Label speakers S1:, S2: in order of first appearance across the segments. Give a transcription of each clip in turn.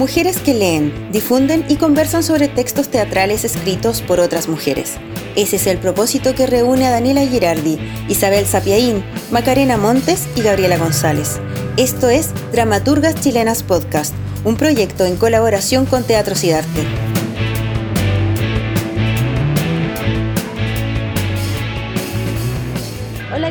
S1: Mujeres que leen, difunden y conversan sobre textos teatrales escritos por otras mujeres. Ese es el propósito que reúne a Daniela Girardi, Isabel Sapiaín, Macarena Montes y Gabriela González. Esto es Dramaturgas Chilenas Podcast, un proyecto en colaboración con Teatro y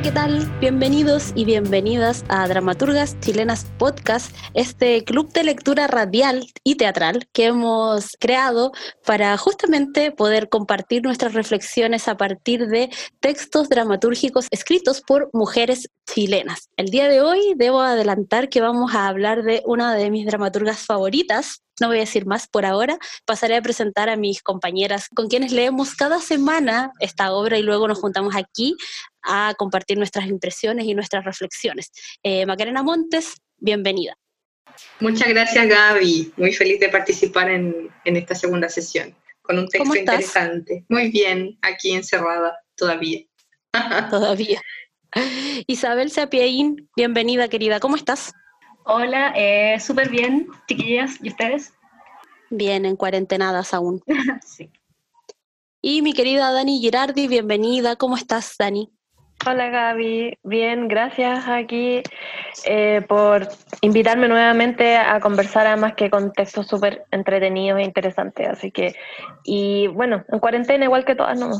S2: ¿qué tal? Bienvenidos y bienvenidas a Dramaturgas Chilenas Podcast, este club de lectura radial y teatral que hemos creado para justamente poder compartir nuestras reflexiones a partir de textos dramatúrgicos escritos por mujeres chilenas. El día de hoy debo adelantar que vamos a hablar de una de mis dramaturgas favoritas, no voy a decir más por ahora. Pasaré a presentar a mis compañeras con quienes leemos cada semana esta obra y luego nos juntamos aquí a compartir nuestras impresiones y nuestras reflexiones. Eh, Macarena Montes, bienvenida.
S3: Muchas gracias Gaby, muy feliz de participar en, esta segunda sesión con un texto interesante. Muy bien, aquí encerrada todavía.
S2: todavía. Isabel Sapiaín, bienvenida querida, ¿cómo estás?
S4: Hola, eh, súper bien, chiquillas, ¿y ustedes?
S2: Bien, en cuarentenadas aún. sí. Y mi querida Dani Girardi, bienvenida, ¿cómo estás, Dani?
S5: Hola Gaby, bien, gracias aquí eh, por invitarme nuevamente a conversar además que con textos súper entretenidos e interesantes, así que, y bueno, en cuarentena igual que todas, ¿no?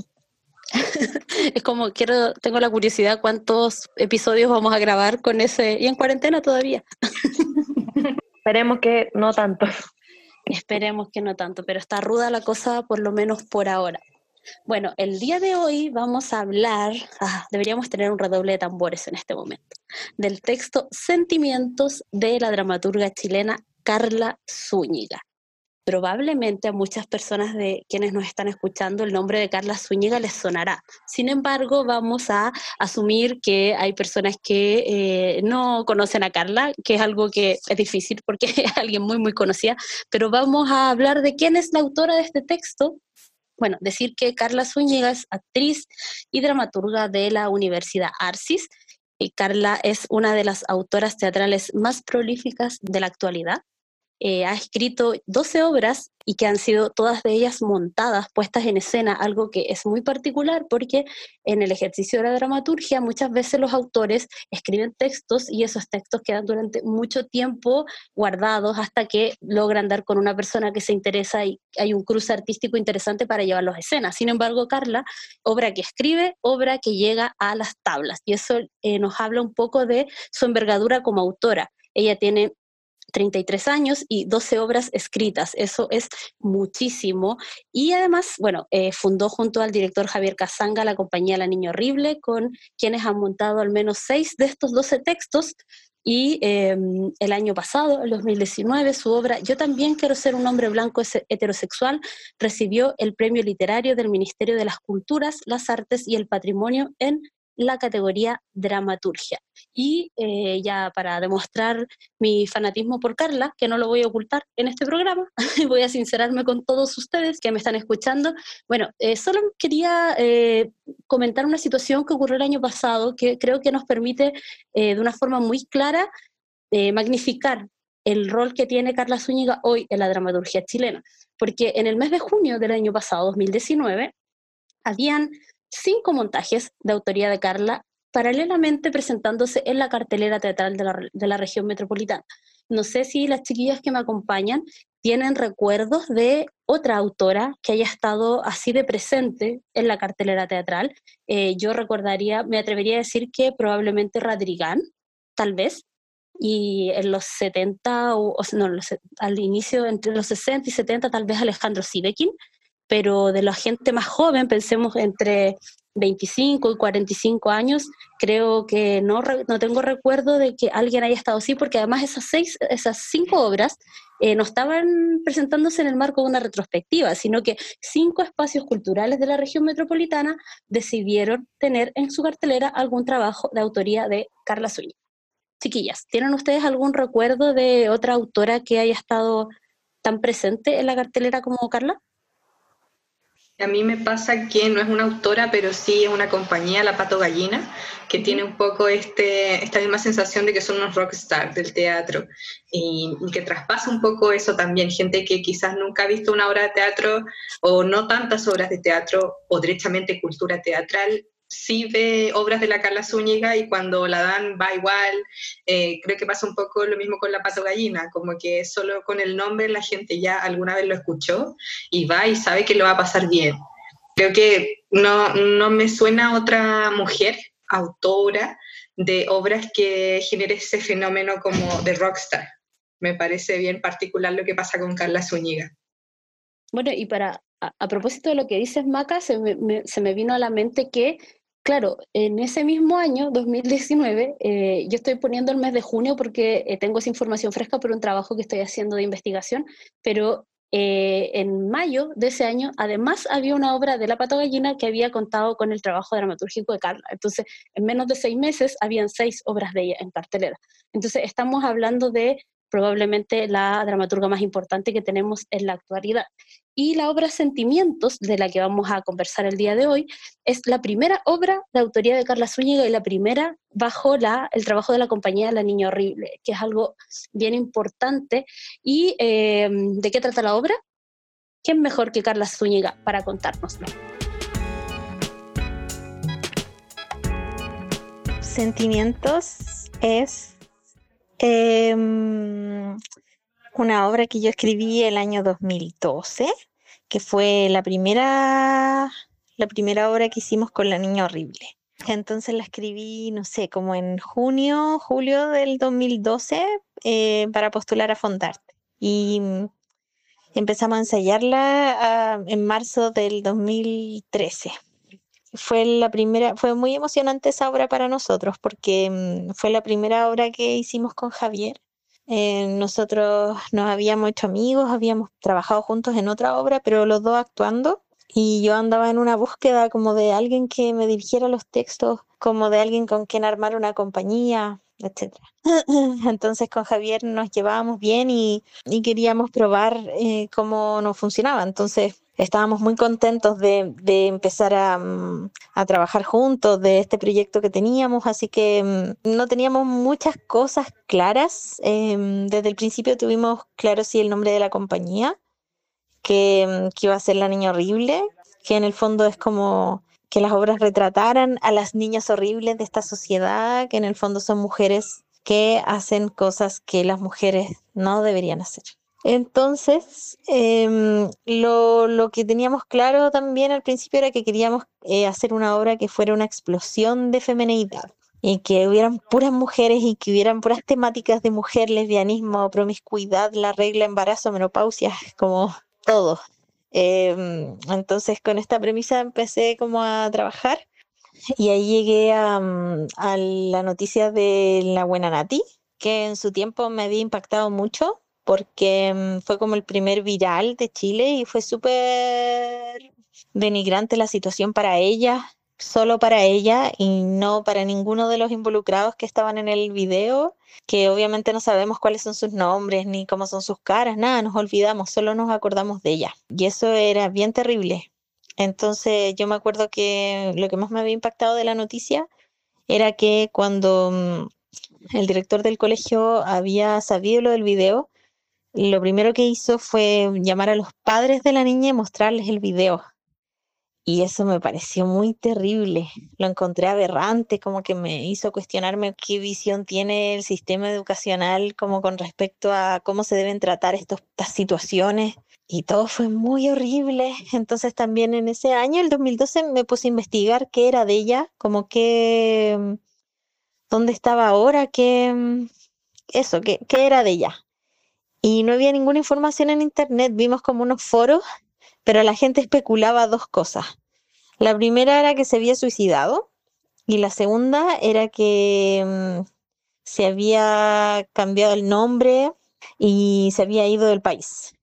S2: es como, quiero, tengo la curiosidad cuántos episodios vamos a grabar con ese, y en cuarentena todavía.
S5: Esperemos que no tanto.
S2: Esperemos que no tanto, pero está ruda la cosa por lo menos por ahora. Bueno, el día de hoy vamos a hablar, ah, deberíamos tener un redoble de tambores en este momento, del texto Sentimientos de la dramaturga chilena Carla Zúñiga probablemente a muchas personas de quienes nos están escuchando el nombre de Carla Zúñiga les sonará. Sin embargo, vamos a asumir que hay personas que eh, no conocen a Carla, que es algo que es difícil porque es alguien muy, muy conocida, pero vamos a hablar de quién es la autora de este texto bueno, decir que Carla Zúñiga es actriz y dramaturga de la Universidad Arcis. Y Carla es una de las autoras teatrales más prolíficas de la actualidad. Eh, ha escrito 12 obras y que han sido todas de ellas montadas, puestas en escena, algo que es muy particular porque en el ejercicio de la dramaturgia muchas veces los autores escriben textos y esos textos quedan durante mucho tiempo guardados hasta que logran dar con una persona que se interesa y hay un cruce artístico interesante para llevarlos a escena. Sin embargo, Carla, obra que escribe, obra que llega a las tablas y eso eh, nos habla un poco de su envergadura como autora. Ella tiene 33 años y 12 obras escritas, eso es muchísimo. Y además, bueno, eh, fundó junto al director Javier Casanga la compañía La Niña Horrible, con quienes han montado al menos 6 de estos 12 textos. Y em, el año pasado, el 2019, su obra Yo también quiero ser un hombre blanco heterosexual recibió el premio literario del Ministerio de las Culturas, las Artes y el Patrimonio en la categoría dramaturgia. Y eh, ya para demostrar mi fanatismo por Carla, que no lo voy a ocultar en este programa, voy a sincerarme con todos ustedes que me están escuchando. Bueno, eh, solo quería eh, comentar una situación que ocurrió el año pasado que creo que nos permite de una forma muy clara magnificar el rol que tiene Carla Zúñiga hoy en la dramaturgia chilena. Porque en el mes de junio del año pasado, 2019, habían cinco montajes de autoría de Carla, paralelamente presentándose en la cartelera teatral de la, región metropolitana. No sé si las chiquillas que me acompañan tienen recuerdos de otra autora que haya estado así de presente en la cartelera teatral. Eh, yo recordaría, me atrevería a decir que probablemente Radrigán, tal vez, y en los 70, o, no, al inicio, entre los 60 y 70, tal vez Alejandro Sivekin, pero de la gente más joven, pensemos entre 25 y 45 años, creo que no, no tengo recuerdo de que alguien haya estado así, porque además esas, seis, esas cinco obras eh, no estaban presentándose en el marco de una retrospectiva, sino que cinco espacios culturales de la región metropolitana decidieron tener en su cartelera algún trabajo de autoría de Carla Zúñiga. Chiquillas, ¿tienen ustedes algún recuerdo de otra autora que haya estado tan presente en la cartelera como Carla?
S3: A mí me pasa que no es una autora, pero sí es una compañía, La Pato Gallina, que tiene un poco este, esta misma sensación de que son unos rockstars del teatro y, que traspasa un poco eso también. Gente que quizás nunca ha visto una obra de teatro o no tantas obras de teatro o derechamente cultura teatral sí ve obras de la Carla Zúñiga y cuando la dan va igual. Eh, creo que pasa un poco lo mismo con La Pato Gallina, como que solo con el nombre la gente ya alguna vez lo escuchó y va y sabe que lo va a pasar bien. Creo que no, no me suena otra mujer autora de obras que genere ese fenómeno como de rockstar. Me parece bien particular lo que pasa con Carla Zúñiga.
S2: Bueno, y para a, propósito de lo que dices, Maca, se se me vino a la mente que claro, en ese mismo año, 2019, eh, yo estoy poniendo el mes de junio porque eh, tengo esa información fresca por un trabajo que estoy haciendo de investigación, pero eh, en mayo de ese año, además había una obra de La Pato Gallina que había contado con el trabajo dramatúrgico de Carla. Entonces, en menos de seis meses, habían seis obras de ella en cartelera. Entonces, estamos hablando de probablemente la dramaturga más importante que tenemos en la actualidad. Y la obra Sentimientos, de la que vamos a conversar el día de hoy, es la primera obra de autoría de Carla Zúñiga y la primera bajo la, el trabajo de la compañía La Niña Horrible, que es algo bien importante. ¿Y em, de qué trata la obra? ¿Quién mejor que Carla Zúñiga para contárnoslo?
S6: Sentimientos es Em, una obra que yo escribí el año 2012, que fue la primera, la primera obra que hicimos con La Niña Horrible. Entonces la escribí, no sé, como en junio, julio del 2012 eh, para postular a Fondarte. Y empezamos a ensayarla ah, en marzo del 2013 fue la primera, fue muy emocionante esa obra para nosotros porque mm, fue la primera obra que hicimos con Javier. Eh, nosotros nos habíamos hecho amigos, habíamos trabajado juntos en otra obra, pero los dos actuando. Y yo andaba en una búsqueda como de alguien que me dirigiera los textos, como de alguien con quien armar una compañía, etc. Entonces con Javier nos llevábamos bien y, y queríamos probar eh, cómo nos funcionaba. Entonces estábamos muy contentos de, empezar mm, a, trabajar juntos de este proyecto que teníamos, así que mm, no teníamos muchas cosas claras. Em, desde el principio tuvimos claro sí el nombre de la compañía, que, mm, que iba a ser La Niña Horrible, que en el fondo es como que las obras retrataran a las niñas horribles de esta sociedad, que en el fondo son mujeres que hacen cosas que las mujeres no deberían hacer. Entonces, em, lo, que teníamos claro también al principio era que queríamos eh, hacer una obra que fuera una explosión de femenidad y que hubieran puras mujeres y que hubieran puras temáticas de mujer, lesbianismo, promiscuidad, la regla, embarazo, menopausia, como todo. Em, entonces, con esta premisa empecé como a trabajar y ahí llegué a, mm, a la noticia de la buena Nati, que en su tiempo me había impactado mucho porque mm, fue como el primer viral de Chile y fue súper denigrante la situación para ella, solo para ella y no para ninguno de los involucrados que estaban en el video, que obviamente no sabemos cuáles son sus nombres ni cómo son sus caras, nada, nos olvidamos, solo nos acordamos de ella. Y eso era bien terrible. Entonces yo me acuerdo que lo que más me había impactado de la noticia era que cuando mm, el director del colegio había sabido lo del video, lo primero que hizo fue llamar a los padres de la niña y mostrarles el video. Y eso me pareció muy terrible. Lo encontré aberrante, como que me hizo cuestionarme qué visión tiene el sistema educacional como con respecto a cómo se deben tratar estas situaciones. Y todo fue muy horrible. Entonces también en ese año, el 2012, me puse a investigar qué era de ella, como que, dónde estaba ahora, qué, eso, qué, qué era de ella y no había ninguna información en internet, vimos como unos foros, pero la gente especulaba dos cosas. La primera era que se había suicidado y la segunda era que mm, se había cambiado el nombre y se había ido del país.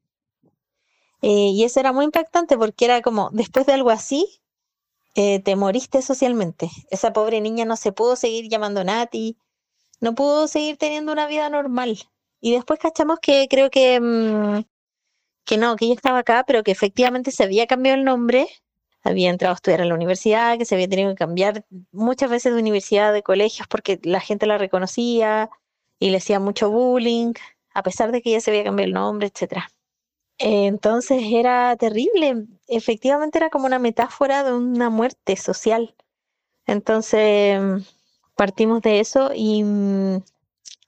S6: Eh, y eso era muy impactante porque era como, después de algo así, eh, te moriste socialmente. Esa pobre niña no se pudo seguir llamando Nati, no pudo seguir teniendo una vida normal. Y después cachamos que creo que, mm, que no, que ella estaba acá, pero que efectivamente se había cambiado el nombre había entrado a estudiar en la universidad, que se había tenido que cambiar muchas veces de universidad, de colegios, porque la gente la reconocía y le hacía mucho bullying, a pesar de que ella se había cambiado el nombre, etc. Entonces era terrible, efectivamente era como una metáfora de una muerte social. Entonces partimos de eso y,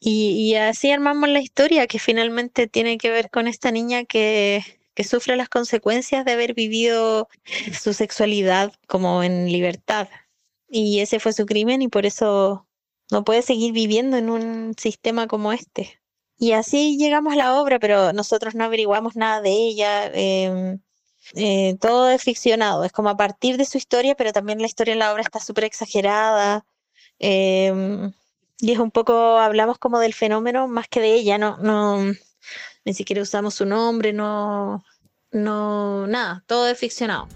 S6: y, así armamos la historia que finalmente tiene que ver con esta niña que, que sufre las consecuencias de haber vivido su sexualidad como en libertad. Y ese fue su crimen y por eso no puede seguir viviendo en un sistema como este. Y así llegamos a la obra, pero nosotros no averiguamos nada de ella. Em, eh, todo es ficcionado, es como a partir de su historia, pero también la historia en la obra está súper exagerada. Em, y es un poco, hablamos como del fenómeno más que de ella, no, no, ni siquiera usamos su nombre, no, no, nada, todo es ficcionado.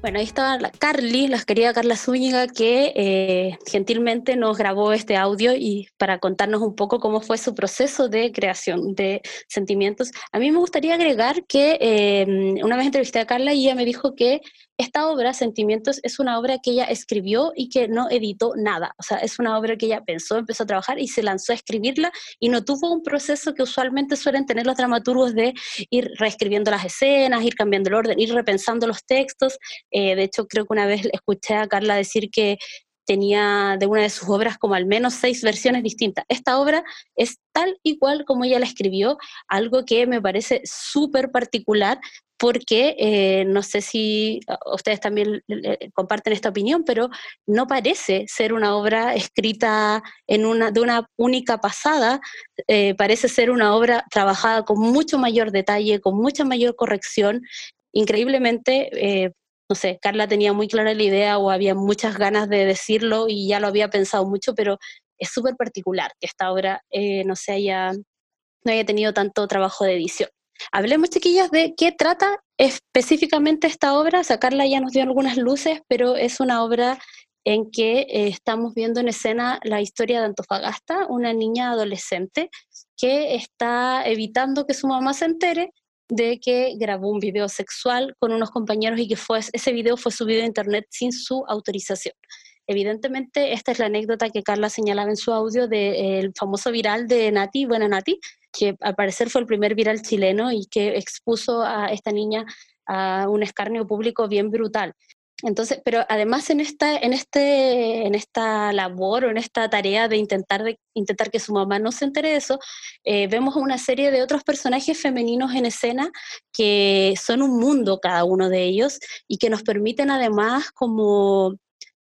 S2: Bueno, ahí estaba Carly, la querida Carla Zúñiga, que eh, gentilmente nos grabó este audio y para contarnos un poco cómo fue su proceso de creación de sentimientos. A mí me gustaría agregar que eh, una vez entrevisté a Carla y ella me dijo que esta obra, Sentimientos, es una obra que ella escribió y que no editó nada. O sea, es una obra que ella pensó, empezó a trabajar y se lanzó a escribirla y no tuvo un proceso que usualmente suelen tener los dramaturgos de ir reescribiendo las escenas, ir cambiando el orden, ir repensando los textos. Eh, de hecho, creo que una vez escuché a Carla decir que tenía de una de sus obras como al menos seis versiones distintas. Esta obra es tal y cual como ella la escribió, algo que me parece súper particular porque eh, no sé si ustedes también comparten esta opinión, pero no parece ser una obra escrita en una, de una única pasada, eh, parece ser una obra trabajada con mucho mayor detalle, con mucha mayor corrección. Increíblemente, eh, no sé, Carla tenía muy clara la idea o había muchas ganas de decirlo y ya lo había pensado mucho, pero es súper particular que esta obra no se haya, no haya tenido tanto trabajo de edición. Hablemos, chiquillas, de qué trata específicamente esta obra. Sacarla ya nos dio algunas luces, pero es una obra en que eh, estamos viendo en escena la historia de Antofagasta, una niña adolescente que está evitando que su mamá se entere de que grabó un video sexual con unos compañeros y que ese video fue subido a internet sin su autorización. Evidentemente, esta es la anécdota que Carla señalaba en su audio del famoso viral de Nati, buena Nati, que al parecer fue el primer viral chileno y que expuso a esta niña a un escarnio público bien brutal. Entonces, pero además en esta, en este, en esta labor o en esta tarea de intentar, de intentar que su mamá no se entere de eso, eh, vemos una serie de otros personajes femeninos en escena que son un mundo cada uno de ellos y que nos permiten además como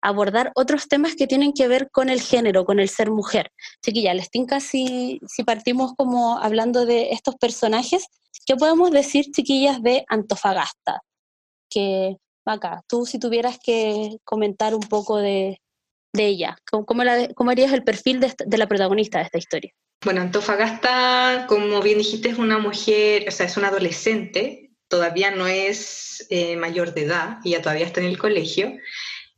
S2: abordar otros temas que tienen que ver con el género, con el ser mujer. Chiquilla, les tinca si, si partimos como hablando de estos personajes, ¿qué podemos decir, chiquillas, de Antofagasta? Que, acá, tú si tuvieras que comentar un poco de, de ella, ¿cómo, cómo, harías el perfil de, de la protagonista de esta historia?
S3: Bueno, Antofagasta, como bien dijiste, es una mujer, o sea, es una adolescente, todavía no es eh, mayor de edad, ella todavía está en el colegio,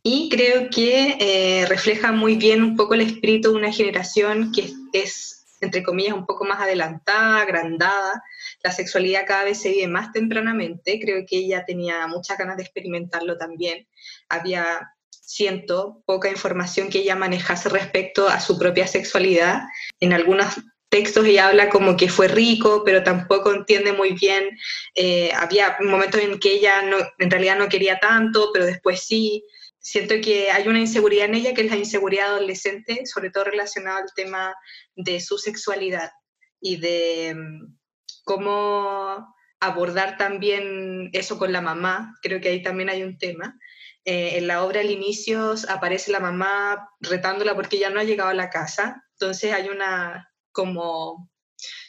S3: y creo que eh, refleja muy bien un poco el espíritu de una generación que es, entre comillas, un poco más adelantada, agrandada. La sexualidad cada vez se vive más tempranamente. Creo que ella tenía muchas ganas de experimentarlo también. Había, siento, poca información que ella manejase respecto a su propia sexualidad. En algunos textos ella habla como que fue rico, pero tampoco entiende muy bien. Eh, había momentos en que ella no, en realidad no quería tanto, pero después sí siento que hay una inseguridad en ella, que es la inseguridad adolescente, sobre todo relacionada al tema de su sexualidad y de mm, cómo abordar también eso con la mamá. Creo que ahí también hay un tema. Eh, en la obra al inicio aparece la mamá retándola porque ella no ha llegado a la casa, entonces hay una como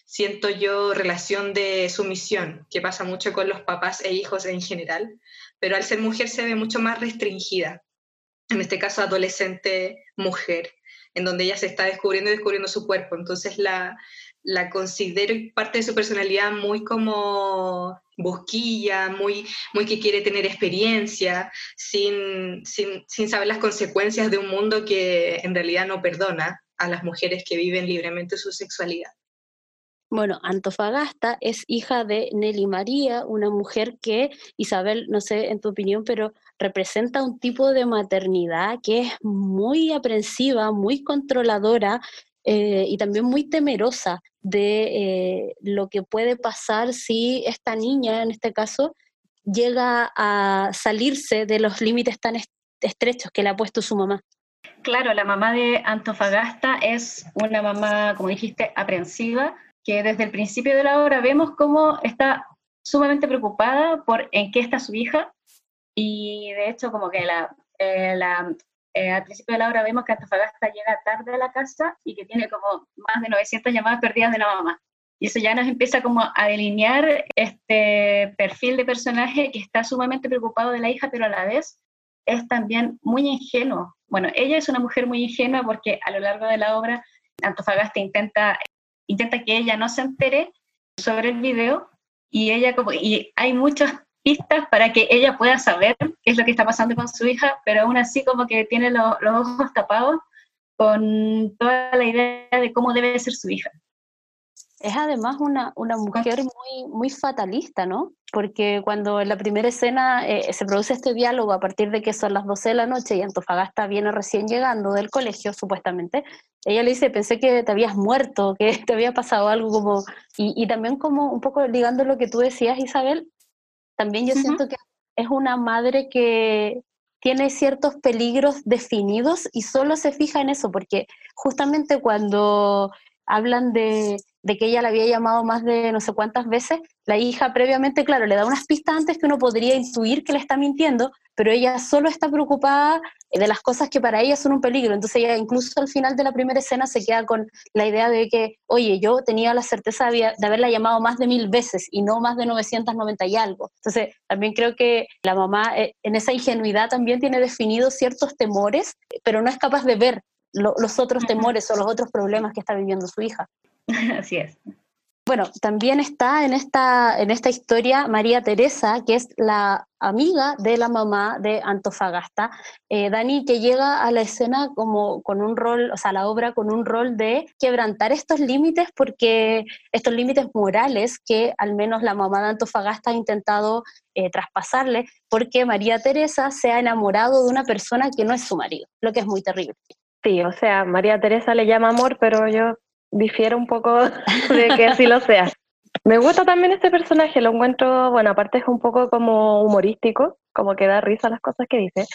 S3: siento yo relación de sumisión que pasa mucho con los papás e hijos en general, pero al ser mujer se ve mucho más restringida, en este caso adolescente mujer, en donde ella se está descubriendo y descubriendo su cuerpo. Entonces la, la considero parte de su personalidad muy como busquilla, muy, muy que quiere tener experiencia, sin, sin, sin saber las consecuencias de un mundo que en realidad no perdona a las mujeres que viven libremente su sexualidad.
S2: Bueno, Antofagasta es hija de Nelly María, una mujer que, Isabel, no sé en tu opinión, pero representa un tipo de maternidad que es muy aprensiva, muy controladora eh, y también muy temerosa de eh, lo que puede pasar si esta niña, en este caso, llega a salirse de los límites tan estrechos que le ha puesto su mamá.
S4: Claro, la mamá de Antofagasta es una mamá, como dijiste, aprensiva, que desde el principio de la obra vemos cómo está sumamente preocupada por en qué está su hija y de hecho como que la, eh, eh, al principio de la obra vemos que Antofagasta llega tarde a la casa y que tiene como más de 900 llamadas perdidas de la mamá. Y eso ya nos empieza como a delinear este perfil de personaje que está sumamente preocupado de la hija, pero a la vez es también muy ingenuo. Bueno, ella es una mujer muy ingenua porque a lo largo de la obra Antofagasta intenta, intenta que ella no se entere sobre el video y ella como, y hay muchas pistas para que ella pueda saber qué es lo que está pasando con su hija, pero aún así como que tiene los ojos tapados con toda la idea de cómo debe ser su hija.
S2: Es además una, una mujer muy, muy fatalista, ¿no? Porque cuando en la primera escena eh, se produce este diálogo a partir de que son las 12 de la noche y Antofagasta viene recién llegando del colegio, supuestamente, ella le dice, pensé que te habías muerto, que te había pasado algo como... Y, y también como un poco ligando lo que tú decías, Isabel, también yo siento que es una madre que tiene ciertos peligros definidos y solo se fija en eso, porque justamente cuando hablan de, que ella la había llamado más de no sé cuántas veces, la hija previamente, claro, le da unas pistas antes que uno podría intuir que le está mintiendo, pero ella solo está preocupada de las cosas que para ella son un peligro. Entonces ella incluso al final de la primera escena se queda con la idea de que, oye, yo tenía la certeza de, haberla llamado más de mil veces y no más de 990 y algo. Entonces también creo que la mamá eh, en esa ingenuidad también tiene definidos ciertos temores, pero no es capaz de ver los otros temores o los otros problemas que está viviendo su hija.
S4: Así es.
S2: Bueno, también está en esta, en esta historia María Teresa, que es la amiga de la mamá de Antofagasta. Eh, Dani, que llega a la escena como con un rol, o sea, la obra con un rol de quebrantar estos límites, porque estos límites morales que al menos la mamá de Antofagasta ha intentado eh, traspasarle, porque María Teresa se ha enamorado de una persona que no es su marido, lo que es muy terrible.
S5: Sí, o sea, María Teresa le llama amor, pero yo difiere un poco de que así lo sea. Me gusta también este personaje, lo encuentro, bueno, aparte es un poco como humorístico, como que da risa las cosas que dice,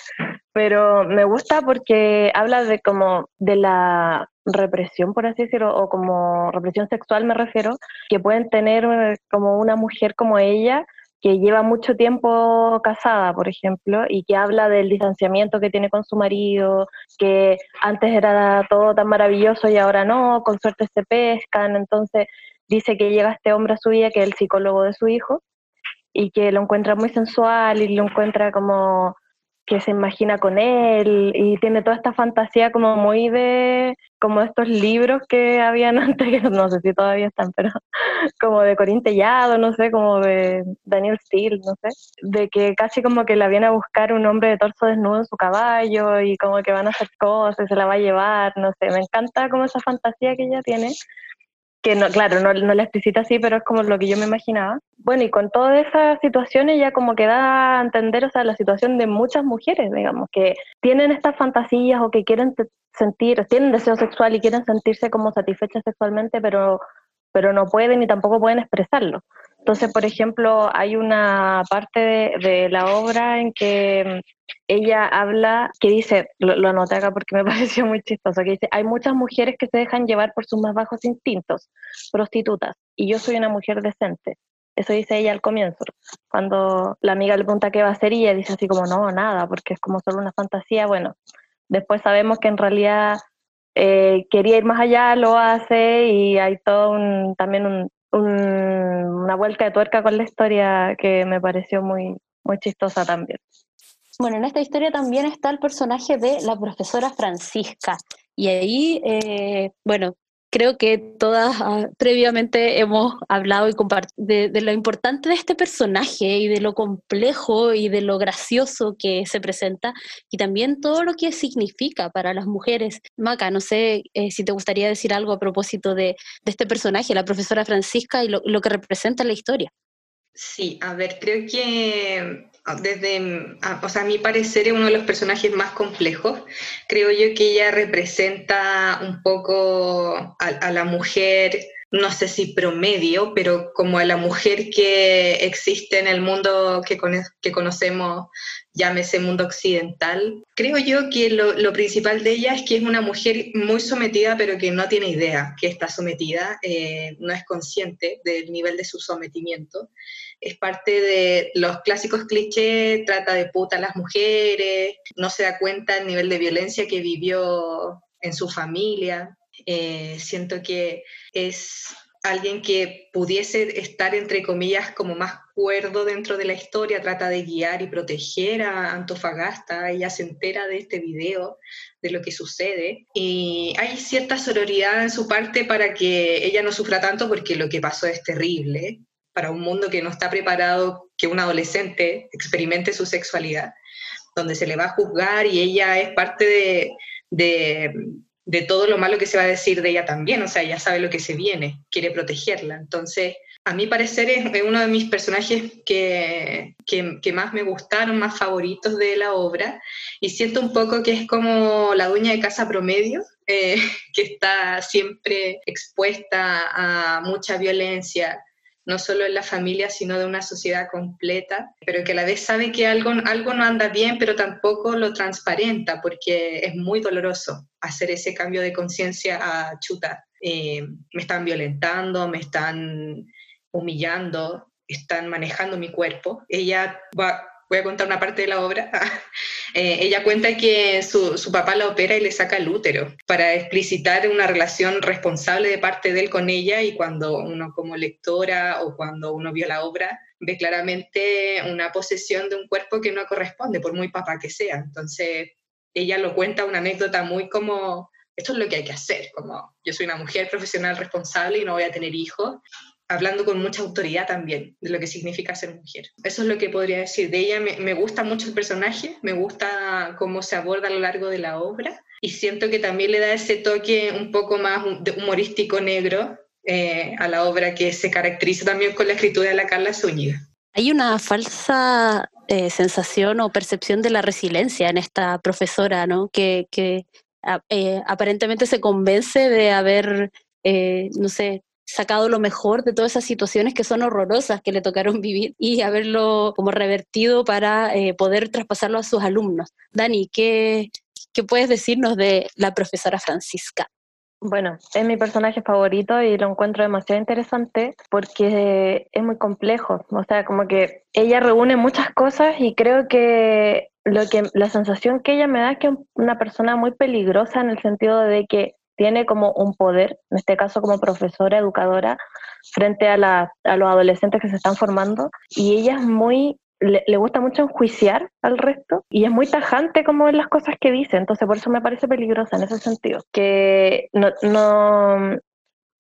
S5: pero me gusta porque habla de como de la represión, por así decirlo, o como represión sexual me refiero, que pueden tener eh, como una mujer como ella, que lleva mucho tiempo casada, por ejemplo, y que habla del distanciamiento que tiene con su marido, que antes era todo tan maravilloso y ahora no, con suerte se pescan, entonces dice que llega este hombre a su vida, que es el psicólogo de su hijo, y que lo encuentra muy sensual y lo encuentra como que se imagina con él y tiene toda esta fantasía como muy de como estos libros que habían antes, no sé si todavía están, pero como de Corín Tellado, no sé, como de Daniel Steele, no sé, de que casi como que la viene a buscar un hombre de torso desnudo en su caballo y como que van a hacer cosas, se la va a llevar, no sé, me encanta como esa fantasía que ella tiene que no, claro, no, no la explicita así, pero es como lo que yo me imaginaba. Bueno, y con todas esas situaciones ya como que da a entender, o sea, la situación de muchas mujeres, digamos, que tienen estas fantasías o que quieren sentir, tienen deseo sexual y quieren sentirse como satisfechas sexualmente, pero, pero no pueden y tampoco pueden expresarlo. Entonces, por ejemplo, hay una parte de, la obra en que ella habla, que dice, lo, anoté acá porque me pareció muy chistoso, que dice, hay muchas mujeres que se dejan llevar por sus más bajos instintos, prostitutas, y yo soy una mujer decente. Eso dice ella al comienzo. Cuando la amiga le pregunta qué va a hacer, y ella dice así como, no, nada, porque es como solo una fantasía. Bueno, después sabemos que en realidad eh, quería ir más allá, lo hace, y hay todo un, también un, una vuelta de tuerca con la historia que me pareció muy, muy chistosa también.
S2: Bueno, en esta historia también está el personaje de la profesora Francisca. Y ahí, eh, bueno, creo que todas ah, previamente hemos hablado y de, de, lo importante de este personaje y de lo complejo y de lo gracioso que se presenta y también todo lo que significa para las mujeres. Maca, no sé eh, si te gustaría decir algo a propósito de, de este personaje, la profesora Francisca y lo, lo que representa en la historia.
S3: Sí, a ver, creo que desde, o sea, a mi parecer es uno de los personajes más complejos. Creo yo que ella representa un poco a, la mujer, no sé si promedio, pero como a la mujer que existe en el mundo que, que conocemos, llámese mundo occidental. Creo yo que lo, principal de ella es que es una mujer muy sometida, pero que no tiene idea que está sometida, eh, no es consciente del nivel de su sometimiento es parte de los clásicos clichés, trata de puta a las mujeres, no se da cuenta del nivel de violencia que vivió en su familia. Eh, siento que es alguien que pudiese estar, entre comillas, como más cuerdo dentro de la historia, trata de guiar y proteger a Antofagasta, ella se entera de este video, de lo que sucede, y hay cierta sororidad en su parte para que ella no sufra tanto porque lo que pasó es terrible, para un mundo que no está preparado que un adolescente experimente su sexualidad, donde se le va a juzgar y ella es parte de, de, todo lo malo que se va a decir de ella también, o sea, ella sabe lo que se viene, quiere protegerla. Entonces, a mi parecer es uno de mis personajes que, que, más me gustaron, más favoritos de la obra, y siento un poco que es como la dueña de casa promedio, eh, que está siempre expuesta a mucha violencia, no solo en la familia, sino de una sociedad completa, pero que a la vez sabe que algo, algo no anda bien, pero tampoco lo transparenta, porque es muy doloroso hacer ese cambio de conciencia a chuta. Eh, me están violentando, me están humillando, están manejando mi cuerpo. Ella va, voy a contar una parte de la obra. Eh, ella cuenta que su, su, papá la opera y le saca el útero para explicitar una relación responsable de parte de él con ella y cuando uno como lectora o cuando uno vio la obra ve claramente una posesión de un cuerpo que no corresponde, por muy papá que sea. Entonces ella lo cuenta una anécdota muy como, esto es lo que hay que hacer, como yo soy una mujer profesional responsable y no voy a tener hijos, hablando con mucha autoridad también de lo que significa ser mujer. Eso es lo que podría decir. De ella me, gusta mucho el personaje, me gusta cómo se aborda a lo largo de la obra y siento que también le da ese toque un poco más humorístico negro eh, a la obra que se caracteriza también con la escritura de la Carla Zúñiga.
S2: Hay una falsa eh, sensación o percepción de la resiliencia en esta profesora, ¿no? Que, eh, aparentemente se convence de haber, no sé, sacado lo mejor de todas esas situaciones que son horrorosas que le tocaron vivir y haberlo como revertido para eh, poder traspasarlo a sus alumnos. Dani, ¿qué, ¿qué puedes decirnos de la profesora Francisca?
S5: Bueno, es mi personaje favorito y lo encuentro demasiado interesante porque es muy complejo. O sea, como que ella reúne muchas cosas y creo que lo que la sensación que ella me da es que es una persona muy peligrosa en el sentido de que tiene como un poder, en este caso como profesora, educadora, frente a, la, a los adolescentes que se están formando, y ella es muy, le, gusta mucho enjuiciar al resto, y es muy tajante como en las cosas que dice, entonces por eso me parece peligrosa en ese sentido, que no, no,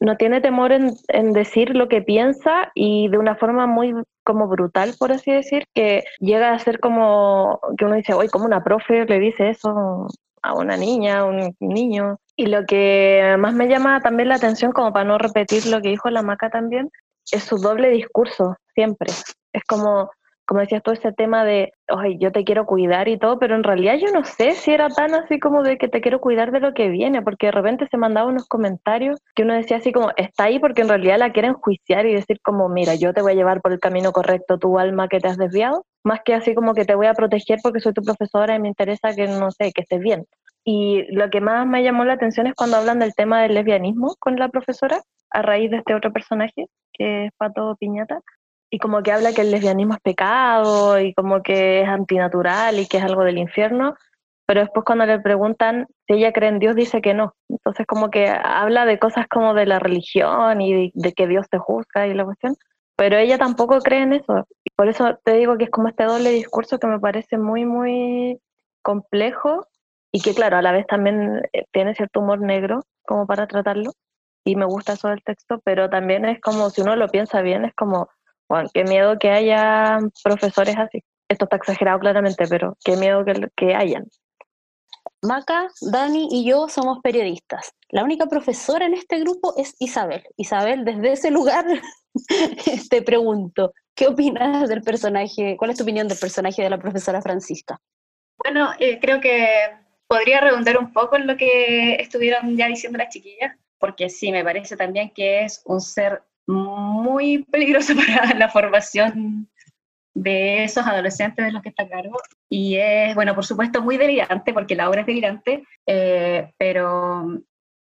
S5: no tiene temor en, en, decir lo que piensa y de una forma muy como brutal, por así decir, que llega a ser como que uno dice, oye, como una profe le dice eso a una niña, a un niño. Y lo que más me llama también la atención, como para no repetir lo que dijo la Maca también, es su doble discurso, siempre. Es como, como decías tú, ese tema de, oye, yo te quiero cuidar y todo, pero en realidad yo no sé si era tan así como de que te quiero cuidar de lo que viene, porque de repente se mandaba unos comentarios que uno decía así como, está ahí porque en realidad la quieren juiciar y decir como, mira, yo te voy a llevar por el camino correcto, tu alma que te has desviado, más que así como que te voy a proteger porque soy tu profesora y me interesa que, no sé, que estés bien. Y lo que más me llamó la atención es cuando hablan del tema del lesbianismo con la profesora, a raíz de este otro personaje, que es Pato Piñata, y como que habla que el lesbianismo es pecado y como que es antinatural y que es algo del infierno, pero después cuando le preguntan si ella cree en Dios dice que no. Entonces como que habla de cosas como de la religión y de, que Dios te juzga y la cuestión, pero ella tampoco cree en eso. Y por eso te digo que es como este doble discurso que me parece muy, muy complejo y que claro, a la vez también eh, tiene cierto humor negro como para tratarlo. y me gusta eso del texto, pero también es como, si uno lo piensa bien, es como, bueno, qué miedo que haya profesores así. Esto está exagerado claramente, pero qué miedo que, que hayan.
S2: Maca, Dani y yo somos periodistas. La única profesora en este grupo es Isabel. Isabel, desde ese lugar te pregunto, ¿qué opinas del personaje? ¿Cuál es tu opinión del personaje de la profesora Francisca?
S4: Bueno, eh, creo que podría redundar un poco en lo que estuvieron ya diciendo las chiquillas, porque sí, me parece también que es un ser muy peligroso para la formación de esos adolescentes de los que está a cargo. Y es, bueno, por supuesto, muy delirante, porque la obra es delirante, eh, pero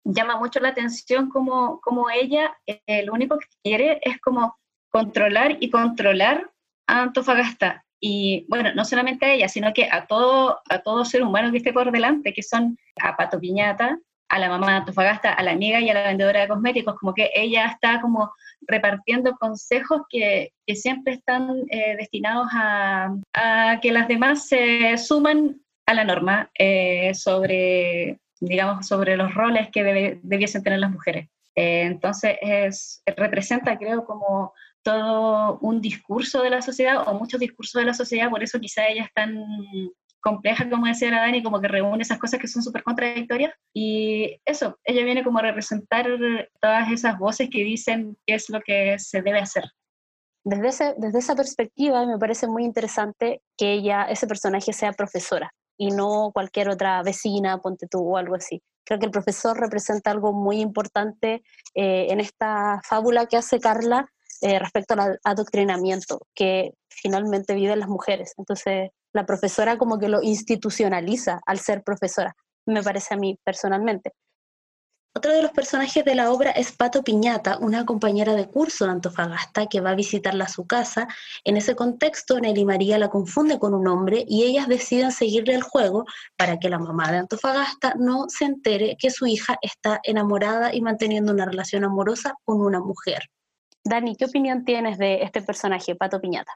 S4: llama mucho la atención como, como ella eh, lo único que quiere es como controlar y controlar a Antofagasta. Y bueno, no solamente a ella, sino que a todo, a todo ser humano que esté por delante, que son a Pato Piñata, a la mamá de Antofagasta, a la amiga y a la vendedora de cosméticos, como que ella está como repartiendo consejos que, que siempre están eh, destinados a, a, que las demás se suman a la norma eh, sobre, digamos, sobre los roles que debiesen tener las mujeres. Eh, entonces, es, representa, creo, como todo un discurso de la sociedad o muchos discursos de la sociedad, por eso quizá ella es tan compleja, como decía la Dani, como que reúne esas cosas que son súper contradictorias. Y eso, ella viene como a representar todas esas voces que dicen qué es lo que se debe hacer.
S2: Desde, ese, desde esa perspectiva me parece muy interesante que ella, ese personaje sea profesora y no cualquier otra vecina, ponte tú o algo así. Creo que el profesor representa algo muy importante eh, en esta fábula que hace Carla eh, respecto al adoctrinamiento que finalmente viven las mujeres. Entonces, la profesora como que lo institucionaliza al ser profesora, me parece a mí personalmente. Otro de los personajes de la obra es Pato Piñata, una compañera de curso de Antofagasta que va a visitarla a su casa. En ese contexto, Nelly María la confunde con un hombre y ellas deciden seguirle el juego para que la mamá de Antofagasta no se entere que su hija está enamorada y manteniendo una relación amorosa con una mujer. Dani, ¿qué opinión tienes de este personaje, Pato Piñata?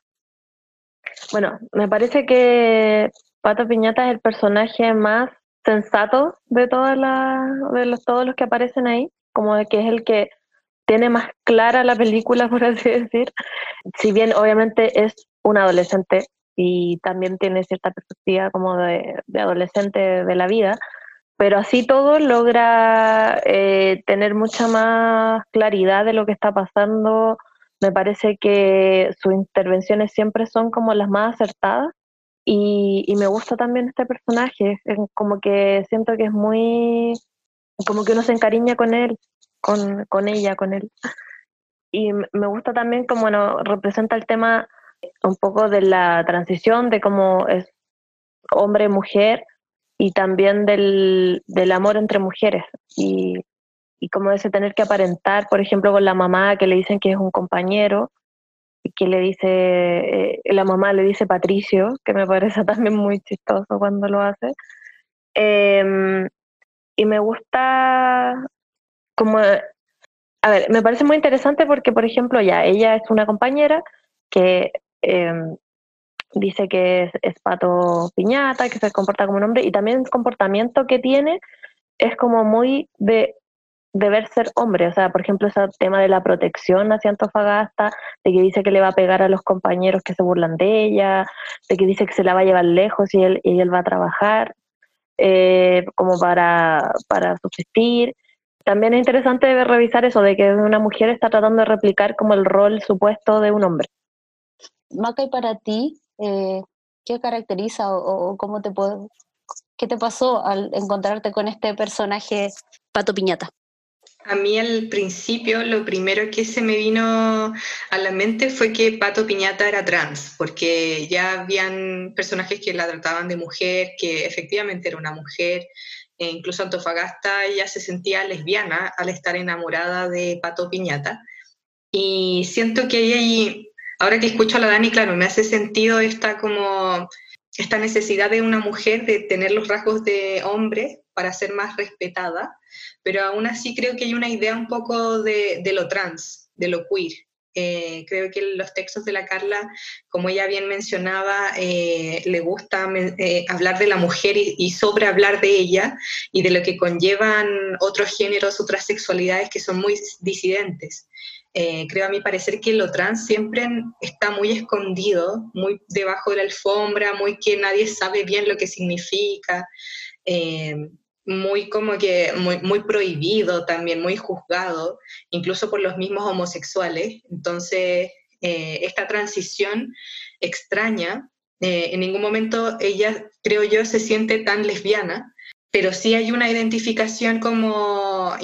S5: Bueno, me parece que Pato Piñata es el personaje más sensato de, todas de los, todos los que aparecen ahí, como de que es el que tiene más clara la película, por así decir. Si bien obviamente es un adolescente y también tiene cierta perspectiva como de, adolescente de la vida, pero así todo logra eh, tener mucha más claridad de lo que está pasando, me parece que sus intervenciones siempre son como las más acertadas y, me gusta también este personaje, como que siento que es muy, como que uno se encariña con él, con, con ella, con él. Y me gusta también como bueno, representa el tema un poco de la transición, de cómo es hombre-mujer y también del, del amor entre mujeres. Y y como ese tener que aparentar, por ejemplo, con la mamá que le dicen que es un compañero y que le dice, eh, la mamá le dice Patricio, que me parece también muy chistoso cuando lo hace. Em, y me gusta como, a ver, me parece muy interesante porque, por ejemplo, ya ella es una compañera que em, dice que es, es, pato piñata, que se comporta como un hombre, y también el comportamiento que tiene es como muy de deber ser hombre, o sea, por ejemplo, ese tema de la protección hacia Antofagasta, de que dice que le va a pegar a los compañeros que se burlan de ella, de que dice que se la va a llevar lejos y él, y él va a trabajar eh, como para, para subsistir. También es interesante revisar eso, de que una mujer está tratando de replicar como el rol supuesto de un hombre.
S2: Maca, y para ti, eh, ¿qué caracteriza o, o cómo te puede, qué te pasó al encontrarte con este personaje Pato Piñata?
S3: A mí al principio lo primero que se me vino a la mente fue que Pato Piñata era trans, porque ya habían personajes que la trataban de mujer, que efectivamente era una mujer, e incluso Antofagasta ya se sentía lesbiana al estar enamorada de Pato Piñata. Y siento que ahí, ahora que escucho a la Dani, claro, me hace sentido esta como esta necesidad de una mujer de tener los rasgos de hombre para ser más respetada, pero aún así creo que hay una idea un poco de, lo trans, de lo queer, Eh, creo que los textos de la Carla, como ella bien mencionaba, eh, le gusta eh, hablar de la mujer y, sobre hablar de ella y de lo que conllevan otros géneros, otras sexualidades que son muy disidentes. Creo a mi parecer que lo trans siempre está muy escondido, muy debajo de la alfombra, muy que nadie sabe bien lo que significa muy como que muy, prohibido también, muy juzgado, incluso por los mismos homosexuales. Entonces, eh, esta transición extraña, eh, en ningún momento ella, creo yo, se siente tan lesbiana, pero sí hay una identificación como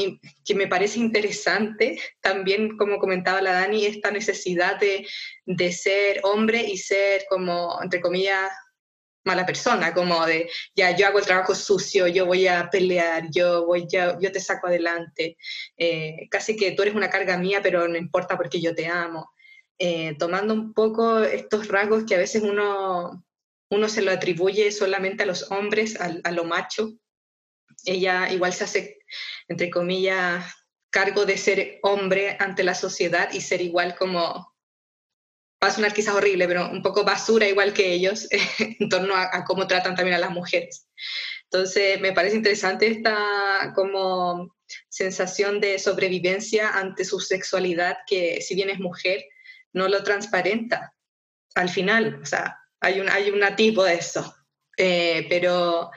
S3: que me parece interesante, también como comentaba la Dani, esta necesidad de, de ser hombre y ser como, entre comillas, mala persona, como de, ya, yo hago el trabajo sucio, yo voy a pelear, yo, voy, ya, yo te saco adelante, eh, casi que tú eres una carga mía, pero no importa porque yo te amo. Eh, tomando un poco estos rasgos que a veces uno, uno se lo atribuye solamente a los hombres, a, a lo macho, ella igual se hace, entre comillas, cargo de ser hombre ante la sociedad y ser igual como va a sonar quizás horrible, pero un poco basura igual que ellos en torno a, cómo tratan también a las mujeres. Entonces, me parece interesante esta como sensación de sobrevivencia ante su sexualidad que si bien es mujer, no lo transparenta al final. O sea, hay un, hay un tipo de eso. Eh, pero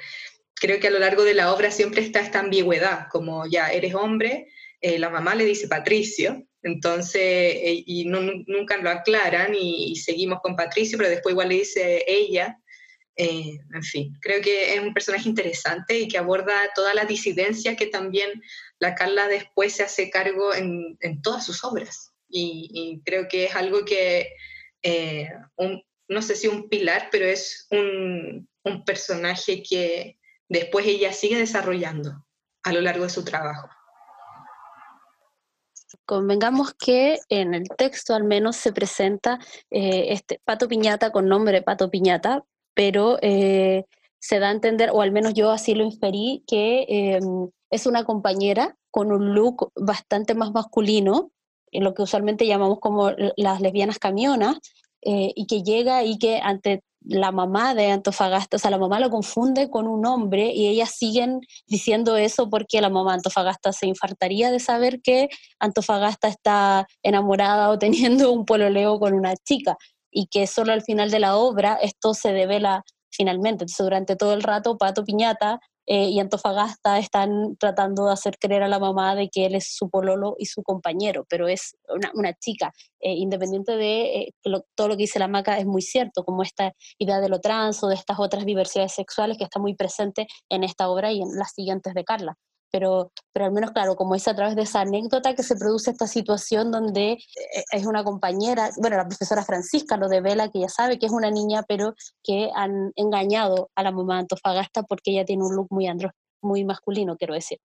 S3: creo que a lo largo de la obra siempre está esta ambigüedad, como ya eres hombre, eh, la mamá le dice Patricio, entonces, eh, y nunca lo aclaran y, seguimos con Patricio, pero después igual le dice ella. Eh, en fin, creo que es un personaje interesante y que aborda toda la disidencia que también la Carla después se hace cargo en, todas sus obras. Y, creo que es algo que, eh, no sé si un pilar, pero es un, un personaje que después ella sigue desarrollando a lo largo de su trabajo.
S2: Convengamos que en el texto al menos se presenta eh, este Pato Piñata con nombre Pato Piñata, pero eh, se da a entender, o al menos yo así lo inferí, que em, es una compañera con un look bastante más masculino, en lo que usualmente llamamos como las lesbianas camionas, eh, y que llega y que ante la mamá de Antofagasta, o sea, la mamá lo confunde con un hombre y ellas siguen diciendo eso porque la mamá Antofagasta se infartaría de saber que Antofagasta está enamorada o teniendo un pololeo con una chica y que solo al final de la obra esto se devela finalmente. Entonces, durante todo el rato, Pato Piñata eh, y Antofagasta están tratando de hacer creer a la mamá de que él es su pololo y su compañero, pero es una, chica. Eh, independiente de eh, que todo lo que dice la maca es muy cierto, como esta idea de lo trans o de estas otras diversidades sexuales que está muy presente en esta obra y en las siguientes de Carla pero, pero al menos, claro, como es a través de esa anécdota que se produce esta situación donde eh, es una compañera, bueno, la profesora Francisca lo devela, que ya sabe que es una niña, pero que han engañado a la mamá de Antofagasta porque ella tiene un look muy andro, muy masculino, quiero decir.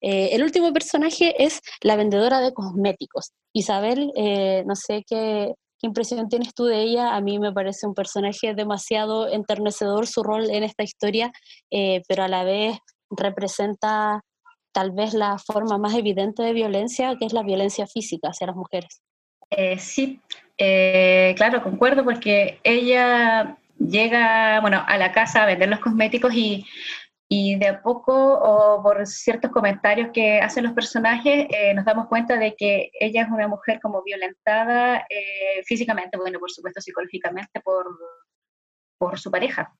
S2: Eh, el último personaje es la vendedora de cosméticos. Isabel, eh, no sé qué, qué impresión tienes tú de ella. A mí me parece un personaje demasiado enternecedor su rol en esta historia, pero a la vez representa tal vez la forma más evidente de violencia, que es la violencia física hacia las mujeres.
S4: Eh, sí, eh, claro, concuerdo, porque ella llega bueno, a la casa a vender los cosméticos y, y de a poco, o por ciertos comentarios que hacen los personajes, eh, nos damos cuenta de que ella es una mujer como violentada físicamente, bueno, por supuesto psicológicamente por, por su pareja.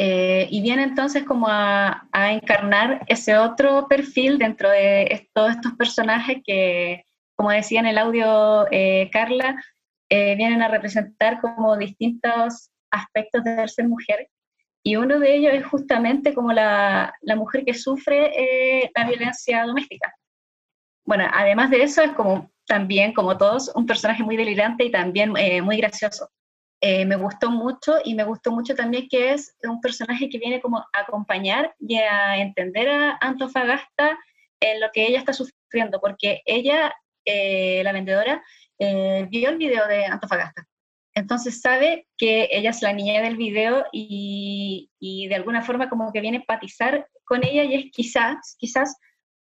S4: Eh, y viene entonces como a, encarnar ese otro perfil dentro de todos estos personajes que, como decía en el audio eh, Carla, eh, vienen a representar como distintos aspectos de ser mujer. Y uno de ellos es justamente como la, mujer que sufre la violencia doméstica. Bueno, además de eso es como también, como todos, un personaje muy delirante y también muy gracioso. Eh, me gustó mucho y me gustó mucho también que es un personaje que viene como a acompañar y a entender a Antofagasta en lo que ella está sufriendo, porque ella, eh, la vendedora, eh, vio el video de Antofagasta. Entonces sabe que ella es la niña del video y, de alguna forma como que viene a empatizar con ella y es quizás, quizás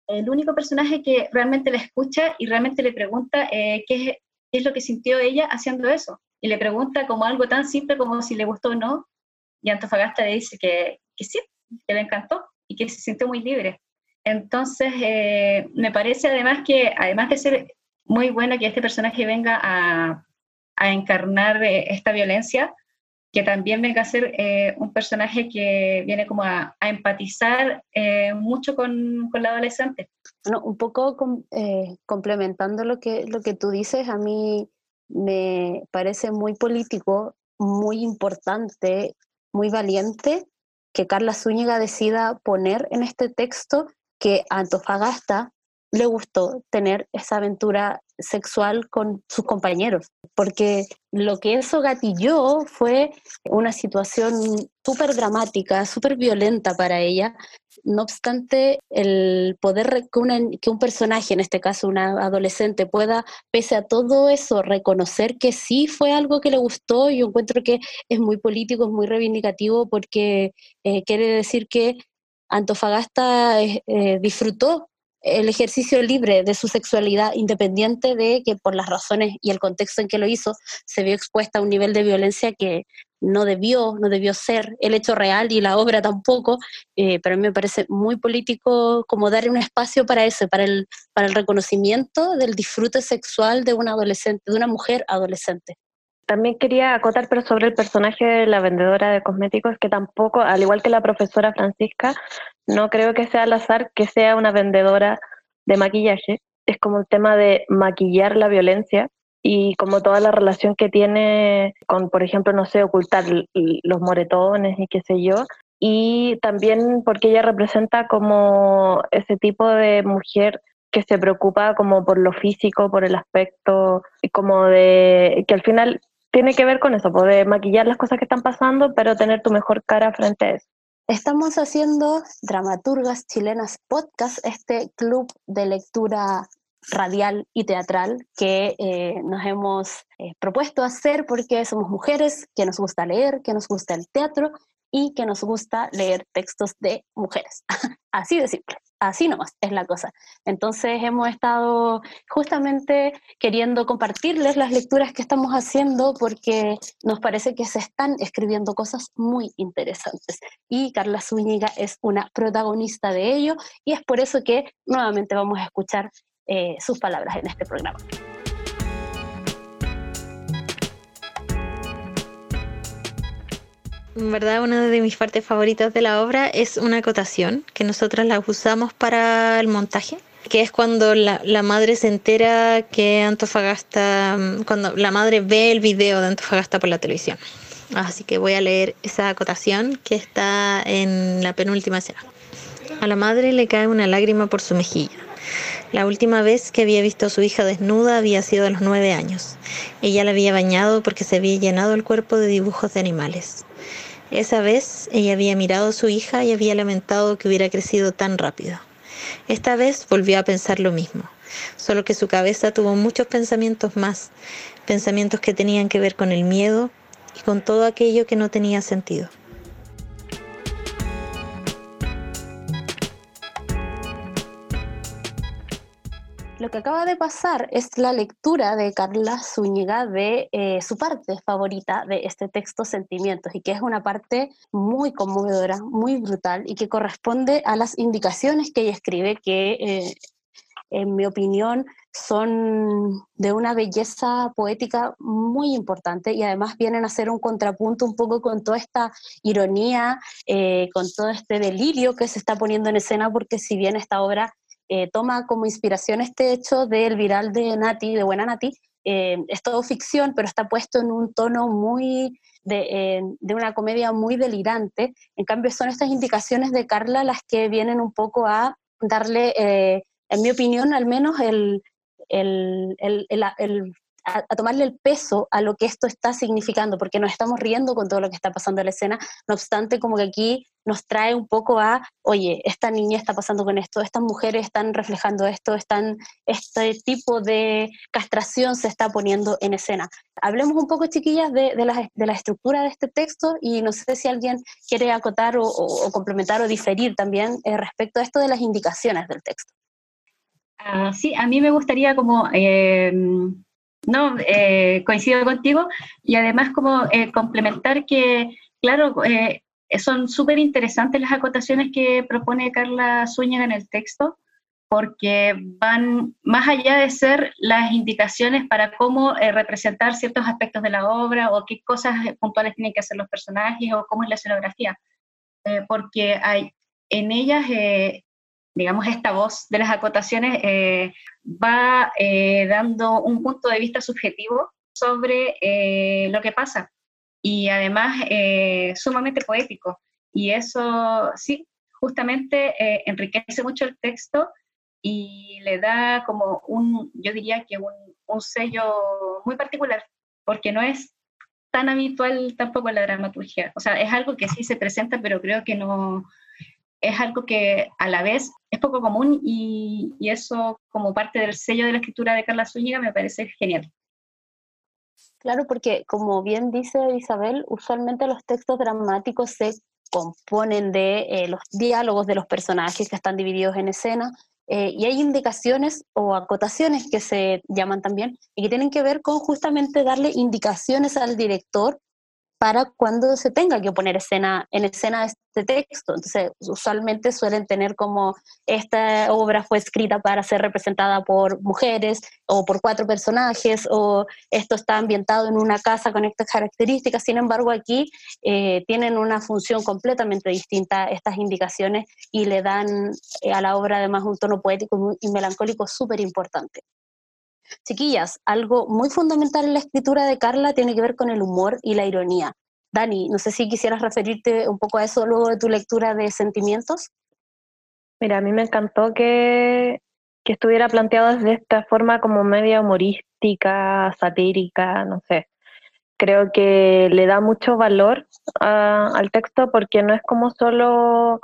S4: el único personaje que realmente la escucha y realmente le pregunta qué es lo que sintió ella haciendo eso. Y le pregunta como algo tan simple como si le gustó o no, y Antofagasta le dice que, que sí, que le encantó y que se sintió muy libre. Entonces, eh, me parece además que, además de ser muy bueno que este personaje venga a, a encarnar eh, esta violencia, que también venga a ser eh, un personaje que viene como a, empatizar eh, mucho con, con, la adolescente.
S2: Bueno, un poco complementando lo que, lo que tú dices, a mí me parece muy político, muy importante, muy valiente que Carla Zúñiga decida poner en este texto que Antofagasta le gustó tener esa aventura sexual con sus compañeros, porque lo que eso gatilló fue una situación súper dramática, súper violenta para ella. No obstante, el poder que, un personaje, en este caso una adolescente, pueda, pese a todo eso, reconocer que sí fue algo que le gustó, yo encuentro que es muy político, es muy reivindicativo, porque eh, quiere decir que Antofagasta eh, eh, disfrutó el ejercicio libre de su sexualidad, independiente de que por las razones y el contexto en que lo hizo, se vio expuesta a un nivel de violencia que no debió, no debió ser el hecho real y la obra tampoco, eh, pero a mí me parece muy político como darle un espacio para eso, para el, para el reconocimiento del disfrute sexual de una adolescente, de una mujer adolescente.
S5: También quería acotar, pero sobre el personaje de la vendedora de cosméticos, que tampoco, al igual que la profesora Francisca, no creo que sea al azar que sea una vendedora de maquillaje. Es como el tema de maquillar la violencia y como toda la relación que tiene con, por ejemplo, no sé, ocultar los moretones y qué sé yo. Y también porque ella representa como ese tipo de mujer que se preocupa como por lo físico, por el aspecto, como de que al final tiene que ver con eso, poder maquillar las cosas que están pasando, pero tener tu mejor cara frente a eso.
S2: Estamos haciendo Dramaturgas Chilenas Podcast, este club de lectura radial y teatral que eh, nos hemos eh, propuesto hacer porque somos mujeres que nos gusta leer, que nos gusta el teatro y que nos gusta leer textos de mujeres. Así de simple, así nomás es la cosa. Entonces hemos estado justamente queriendo compartirles las lecturas que estamos haciendo porque nos parece que se están escribiendo cosas muy interesantes y Carla Zúñiga es una protagonista de ello y es por eso que nuevamente vamos a escuchar eh, sus palabras en este programa.
S6: En verdad, una de mis partes favoritas de la obra es una acotación que nosotras la usamos para el montaje, que es cuando la, la, madre se entera que Antofagasta, cuando la madre ve el video de Antofagasta por la televisión. Así que voy a leer esa acotación que está en la penúltima escena. A la madre le cae una lágrima por su mejilla. La última vez que había visto a su hija desnuda había sido a los nueve años. Ella la había bañado porque se había llenado el cuerpo de dibujos de animales. Esa vez ella había mirado a su hija y había lamentado que hubiera crecido tan rápido. Esta vez volvió a pensar lo mismo, solo que su cabeza tuvo muchos pensamientos más, pensamientos que tenían que ver con el miedo y con todo aquello que no tenía sentido.
S2: Lo que acaba de pasar es la lectura de Carla Zúñiga de eh, su parte favorita de este texto, Sentimientos, y que es una parte muy conmovedora, muy brutal, y que corresponde a las indicaciones que ella escribe, que eh, en mi opinión son de una belleza poética muy importante y además vienen a ser un contrapunto un poco con toda esta ironía, eh, con todo este delirio que se está poniendo en escena, porque si bien esta obra eh, toma como inspiración este hecho del viral de Nati, de Buena Nati. Eh, es todo ficción, pero está puesto en un tono muy de, eh, una comedia muy delirante. En cambio, son estas indicaciones de Carla las que vienen un poco a darle, en mi opinión, al menos el a, tomarle el peso a lo que esto está significando, porque nos estamos riendo con todo lo que está pasando en la escena, no obstante, como que aquí nos trae un poco a, oye, esta niña está pasando con esto, estas mujeres están reflejando esto, están, este tipo de castración se está poniendo en escena. Hablemos un poco, chiquillas, de, de, la, de la, estructura de este texto y no sé si alguien quiere acotar o, complementar o diferir también eh, respecto a esto de las indicaciones del texto.
S4: Uh, sí, a mí me gustaría como eh, No, eh, coincido contigo. Y además como eh, complementar que, claro, eh, son súper interesantes las acotaciones que propone Carla Zúñiga en el texto, porque van más allá de ser las indicaciones para cómo representar ciertos aspectos de la obra o qué cosas puntuales tienen que hacer los personajes o cómo es la escenografía, porque hay, en ellas digamos, esta voz de las acotaciones eh, va eh, dando un punto de vista subjetivo sobre eh, lo que pasa y además sumamente poético. Y eso, sí, justamente enriquece mucho el texto y le da como un, yo diría que un, un sello muy particular, porque no es tan habitual tampoco la dramaturgia. O sea, es algo que sí se presenta, pero creo que no, es algo que a la vez es poco común y, eso como parte del sello de la escritura de Carla Zúñiga me parece genial.
S2: Claro, porque como bien dice Isabel, usualmente los textos dramáticos se componen de eh, los diálogos de los personajes que están divididos en escena eh, y hay indicaciones o acotaciones que se llaman también y que tienen que ver con justamente darle indicaciones al director para cuando se tenga que poner escena, en escena este texto. Entonces, usualmente suelen tener como esta obra fue escrita para ser representada por mujeres o por cuatro personajes, o esto está ambientado en una casa con estas características. Sin embargo, aquí eh, tienen una función completamente distinta estas indicaciones y le dan eh, a la obra además un tono poético y melancólico súper importante. Chiquillas, algo muy fundamental en la escritura de Carla tiene que ver con el humor y la ironía. Dani, no sé si quisieras referirte un poco a eso luego de tu lectura de Sentimientos.
S5: Mira, a mí me encantó que, estuviera planteado desde esta forma como media humorística, satírica, no sé. Creo que le da mucho valor al texto porque no es como solo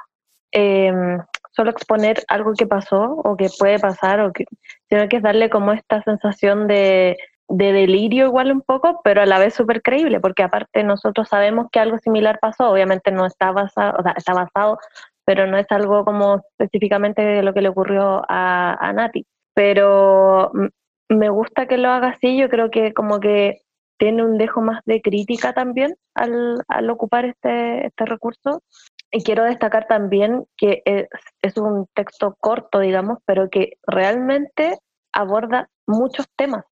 S5: em, solo exponer algo que pasó o que puede pasar, o que, sino que es darle como esta sensación de, de delirio igual un poco, pero a la vez súper creíble, porque aparte nosotros sabemos que algo similar pasó, obviamente no está basado, o sea, está basado, pero no es algo como específicamente lo que le ocurrió a, a Nati. Pero me gusta que lo haga así, yo creo que como que tiene un dejo más de crítica también al, al ocupar este, este recurso y quiero destacar también que es, un texto corto, digamos, pero que realmente aborda muchos temas,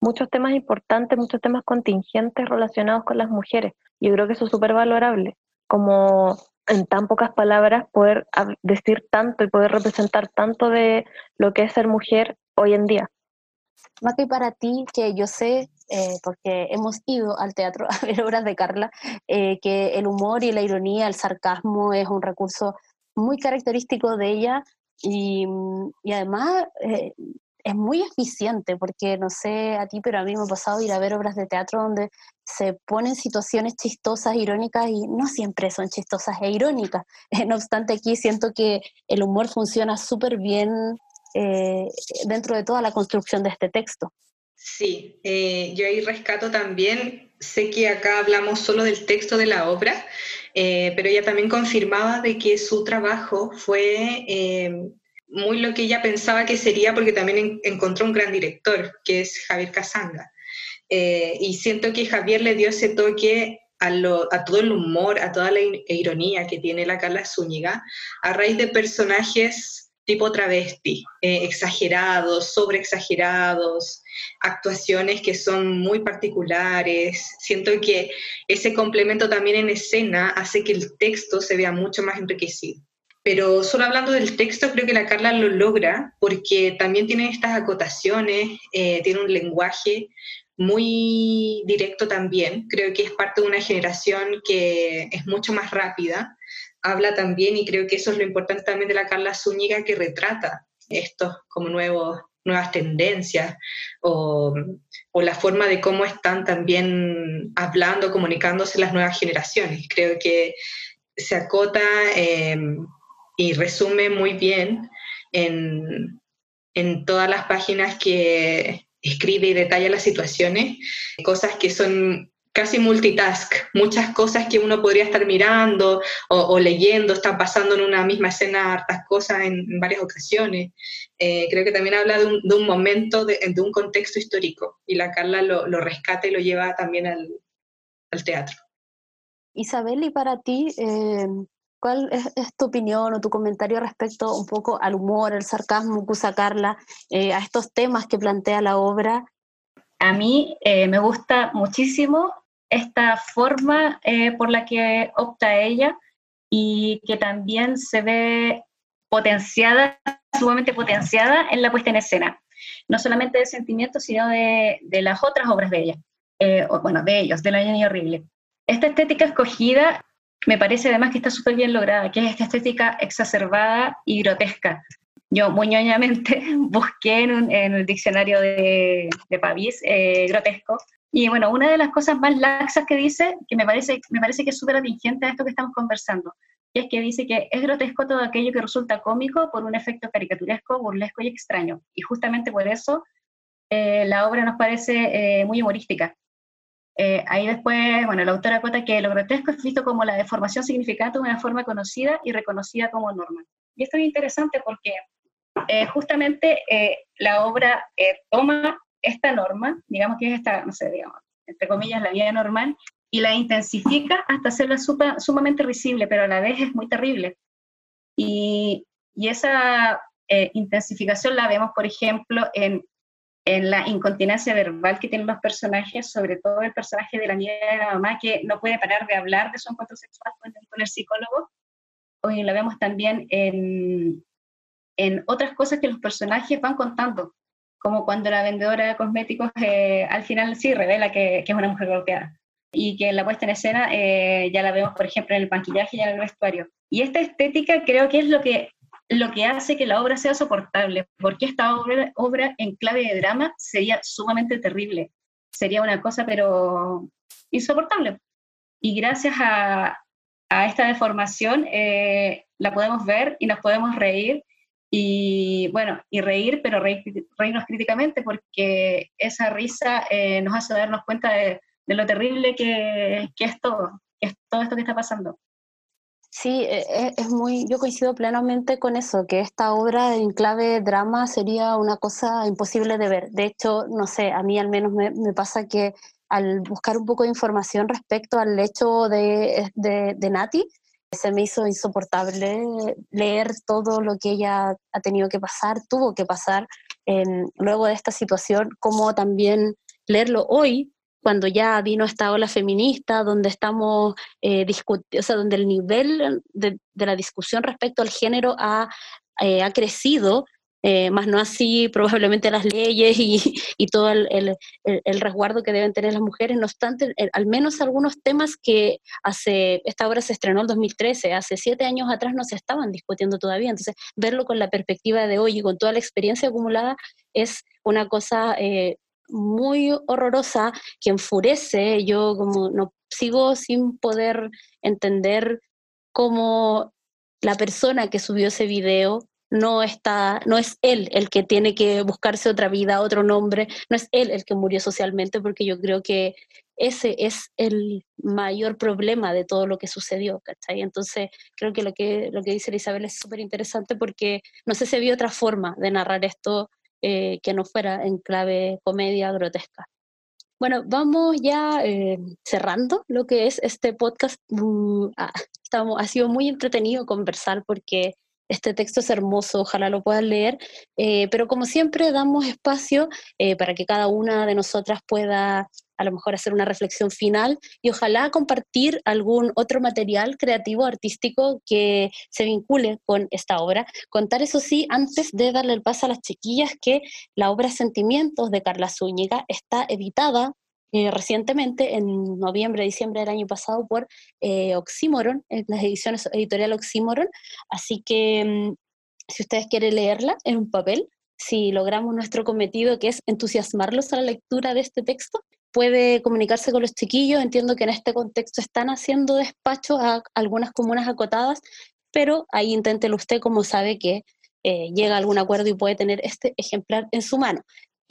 S5: muchos temas importantes, muchos temas contingentes relacionados con las mujeres. Yo creo que eso es súper valorable, como en tan pocas palabras poder decir tanto y poder representar tanto de lo que es ser mujer hoy en día.
S2: Que para ti, que yo sé eh, porque hemos ido al teatro a ver obras de Carla, eh, que el humor y la ironía, el sarcasmo es un recurso muy característico de ella y, y además eh, es muy eficiente porque no sé a ti, pero a mí me ha pasado ir a ver obras de teatro donde se ponen situaciones chistosas, irónicas y no siempre son chistosas e irónicas. no obstante, aquí siento que el humor funciona súper bien dentro de toda la construcción de este texto.
S3: Sí, eh, yo ahí rescato también, sé que acá hablamos solo del texto de la obra, eh, pero ella también confirmaba de que su trabajo fue eh, muy lo que ella pensaba que sería porque también encontró un gran director, que es Javier Casanga. y siento que Javier le dio ese toque a, a, todo el humor, a toda la ironía que tiene la Carla Zúñiga, a raíz de personajes tipo travesti, exagerados, sobre exagerados, actuaciones que son muy particulares. Siento que ese complemento también en escena hace que el texto se vea mucho más enriquecido. Pero solo hablando del texto, creo que la Carla lo logra porque también tiene estas acotaciones, eh, tiene un lenguaje muy directo también. Creo que es parte de una generación que es mucho más rápida. Habla también, y creo que eso es lo importante también de la Carla Zúñiga, que retrata estos como nuevos nuevas tendencias o, la forma de cómo están también hablando, comunicándose las nuevas generaciones. Creo que se acota eh, y resume muy bien en, en todas las páginas que escribe y detalla las situaciones, cosas que son casi multitask, muchas cosas que uno podría estar mirando o, leyendo, están pasando en una misma escena hartas cosas en, varias ocasiones. Eh, creo que también habla de un, momento, de, un contexto histórico, y la Carla lo, rescata y lo lleva también al, teatro.
S2: Isabel, y para ti, eh, ¿cuál es, tu opinión o tu comentario respecto un poco al humor, al sarcasmo que usa Carla, eh, a estos temas que plantea la obra?
S4: A mí me gusta muchísimo esta forma eh, por la que opta ella y que también se ve potenciada, sumamente potenciada en la puesta en escena, no solamente de sentimientos, sino de, de las otras obras de ella, eh, bueno, de ellos, de la niña horrible. Esta estética escogida me parece además que está súper bien lograda, que es esta estética exacerbada y grotesca. Yo muy ñoñamente busqué en, en el diccionario de, de Pavís eh, grotesco y bueno, una de las cosas más laxas que dice, que me parece, me parece que es súper atingente a esto que estamos conversando, es que dice que es grotesco todo aquello que resulta cómico por un efecto caricaturesco, burlesco y extraño. Y justamente por eso eh, la obra nos parece eh, muy humorística. Eh, ahí después, bueno, la autora cuenta que lo grotesco es visto como la deformación significante de una forma conocida y reconocida como normal. Y esto es interesante porque justamente la obra toma esta norma, digamos que es esta, no sé, digamos, entre comillas, la vida normal, y la intensifica hasta hacerla sumamente risible, pero a la vez es muy terrible. Y, esa eh, intensificación la vemos, por ejemplo, en, en, la incontinencia verbal que tienen los personajes, sobre todo el personaje de la niña de la mamá, que no puede parar de hablar de su encuentro sexual con el psicólogo. Hoy la vemos también en, en otras cosas que los personajes van contando como cuando la vendedora de cosméticos eh, al final sí revela que, es una mujer golpeada y que en la puesta en escena eh, ya la vemos, por ejemplo, en el maquillaje y en el vestuario. Y esta estética creo que es lo que, lo que hace que la obra sea soportable, porque esta obra, obra en clave de drama sería sumamente terrible, sería una cosa pero insoportable. Y gracias a, a esta deformación eh, la podemos ver y nos podemos reír y bueno, y reír, pero reírnos críticamente porque esa risa eh, nos hace darnos cuenta de, lo terrible que, que, es todo, que es todo esto que está pasando.
S2: Sí, e, e, es muy, yo coincido plenamente con eso, que esta obra en clave drama sería una cosa imposible de ver. De hecho, no sé, a mí al menos me, pasa que al buscar un poco de información respecto al hecho de, de Nati, se me hizo insoportable leer todo lo que ella ha tenido que pasar, tuvo que pasar en, luego de esta situación, como también leerlo hoy, cuando ya vino esta ola feminista, donde estamos eh, o sea, donde el nivel de, la discusión respecto al género ha, eh, ha crecido eh, más no así probablemente las leyes y, y todo el, el, resguardo que deben tener las mujeres. No obstante, al menos algunos temas que hace, esta obra se estrenó en 2013, hace siete años atrás no se estaban discutiendo todavía. Entonces, verlo con la perspectiva de hoy y con toda la experiencia acumulada es una cosa eh, muy horrorosa que enfurece. Yo como no sigo sin poder entender cómo la persona que subió ese video no está, no es él el que tiene que buscarse otra vida, otro nombre, no es él el que murió socialmente, porque yo creo que ese es el mayor problema de todo lo que sucedió, ¿cachai? Entonces, creo que lo que, lo que dice Isabel es súper interesante porque no sé si había otra forma de narrar esto eh, que no fuera en clave comedia grotesca. Bueno, vamos ya eh, cerrando lo que es este podcast. Estamos, ha sido muy entretenido conversar porque este texto es hermoso, ojalá lo puedan leer, eh, pero como siempre damos espacio eh, para que cada una de nosotras pueda a lo mejor hacer una reflexión final y ojalá compartir algún otro material creativo, artístico que se vincule con esta obra. Contar eso sí, antes de darle el paso a las chiquillas, que la obra Sentimientos de Carla Zúñiga está editada eh, recientemente, en noviembre, diciembre del año pasado, por eh, Oxímoron, en las ediciones editorial Oxímoron. Así que mm, si ustedes quieren leerla en un papel, si logramos nuestro cometido, que es entusiasmarlos a la lectura de este texto, puede comunicarse con los chiquillos. Entiendo que en este contexto están haciendo despacho a algunas comunas acotadas, pero ahí inténtelo usted como sabe que eh, llega a algún acuerdo y puede tener este ejemplar en su mano.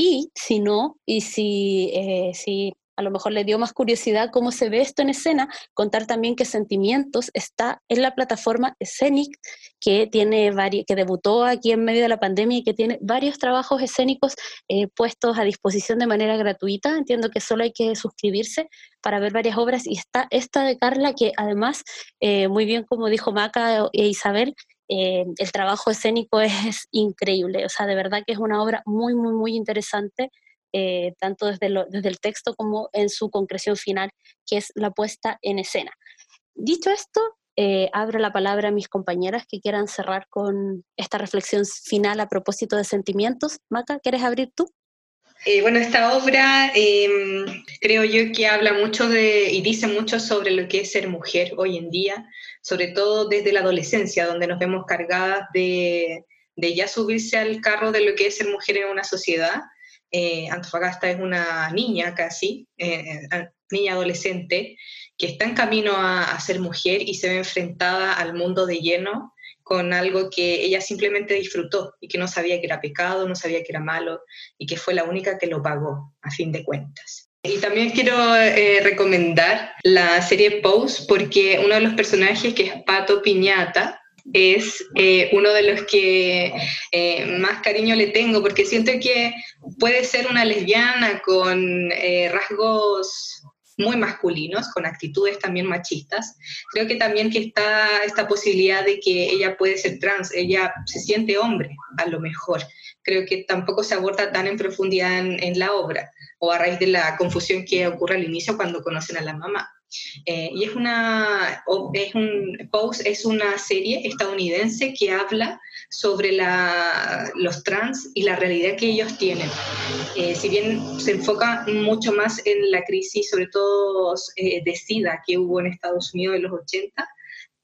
S2: Y si no, y si, eh, si a lo mejor le dio más curiosidad cómo se ve esto en escena, contar también que Sentimientos está en la plataforma Scenic, que, tiene que debutó aquí en medio de la pandemia y que tiene varios trabajos escénicos eh, puestos a disposición de manera gratuita. Entiendo que solo hay que suscribirse para ver varias obras y está esta de Carla, que además, eh, muy bien como dijo Maca e Isabel, eh, el trabajo escénico es, increíble, o sea, de verdad que es una obra muy, muy, muy interesante, eh, tanto desde, desde el texto como en su concreción final, que es la puesta en escena. Dicho esto, eh, abro la palabra a mis compañeras que quieran cerrar con esta reflexión final a propósito de sentimientos. Maca, ¿quieres abrir tú?
S3: Bueno, esta obra em, creo yo que habla mucho y dice mucho sobre lo que es ser mujer hoy en día, sobre todo desde la adolescencia, donde nos vemos cargadas de, ya subirse al carro de lo que es ser mujer en una sociedad. Eh, Antofagasta es una niña casi, eh, eh, niña adolescente, que está en camino a, ser mujer y se ve enfrentada al mundo de lleno con algo que ella simplemente disfrutó y que no sabía que era pecado, no sabía que era malo y que fue la única que lo pagó a fin de cuentas. Y también quiero eh, recomendar la serie Pose porque uno de los personajes que es Pato Piñata es eh, uno de los que eh, más cariño le tengo porque siento que puede ser una lesbiana con rasgos muy masculinos, con actitudes también machistas. Creo que también que está esta posibilidad de que ella puede ser trans, ella se siente hombre a lo mejor. Creo que tampoco se aborda tan en profundidad en la obra o a raíz de la confusión que ocurre al inicio cuando conocen a la mamá. Eh, y es una, es un, Pose es una serie estadounidense que habla sobre los trans y la realidad que ellos tienen. Eh, si bien se enfoca mucho más en la crisis, sobre todo eh, de SIDA que hubo en Estados Unidos en los 80,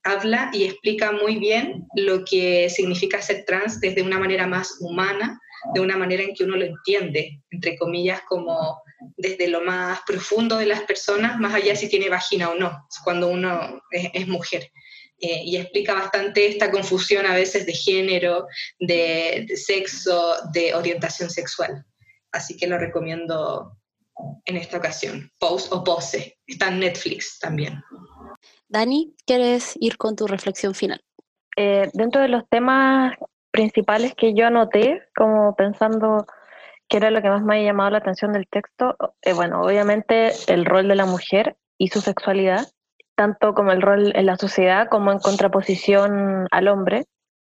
S3: habla y explica muy bien lo que significa ser trans desde una manera más humana, de una manera en que uno lo entiende, entre comillas, como desde lo más profundo de las personas, más allá si tiene vagina o no, cuando uno es, mujer. Eh, y explica bastante esta confusión a veces de género, de, sexo, de orientación sexual. Así que lo recomiendo en esta ocasión. Pose o Pose. Está en Netflix también.
S2: Dani, ¿quieres ir con tu reflexión final?
S5: Eh, dentro de los temas principales que yo anoté, como pensando qué era lo que más me había llamado la atención del texto, eh, bueno, obviamente el rol de la mujer y su sexualidad, tanto como el rol en la sociedad como en contraposición al hombre,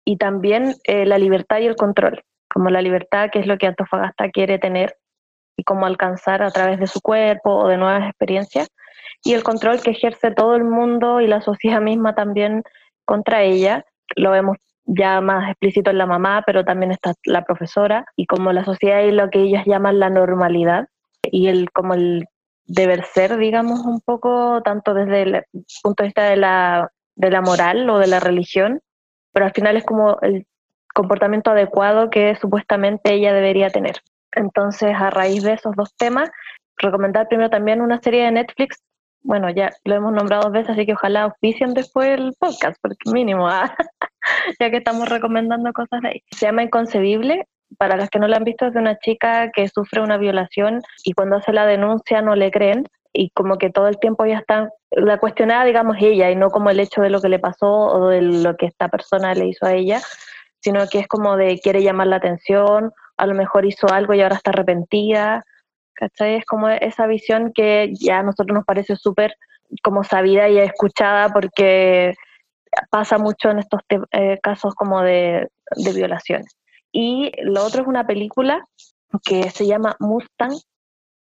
S5: y también eh, la libertad y el control, como la libertad que es lo que Antofagasta quiere tener y cómo alcanzar a través de su cuerpo o de nuevas experiencias, y el control que ejerce todo el mundo y la sociedad misma también contra ella. Lo vemos ya más explícito en la mamá, pero también está la profesora, y como la sociedad y lo que ellas llaman la normalidad, y el como el deber ser, digamos, un poco, tanto desde el punto de vista de la, de la moral o de la religión, pero al final es como el comportamiento adecuado que supuestamente ella debería tener. Entonces, a raíz de esos dos temas, recomendar primero también una serie de Netflix bueno, ya lo hemos nombrado dos veces, así que ojalá auspicien después el podcast, porque mínimo, ¿ah? ya que estamos recomendando cosas de ahí. Se llama Inconcebible, para las que no la han visto, es de una chica que sufre una violación y cuando hace la denuncia no le creen y como que todo el tiempo ya está, la cuestionada, digamos, ella y no como el hecho de lo que le pasó o de lo que esta persona le hizo a ella, sino que es como de quiere llamar la atención, a lo mejor hizo algo y ahora está arrepentida ¿cachai? Es como esa visión que ya a nosotros nos parece súper como sabida y escuchada porque pasa mucho en estos eh, casos como de, de violaciones. Y lo otro es una película que se llama Mustang.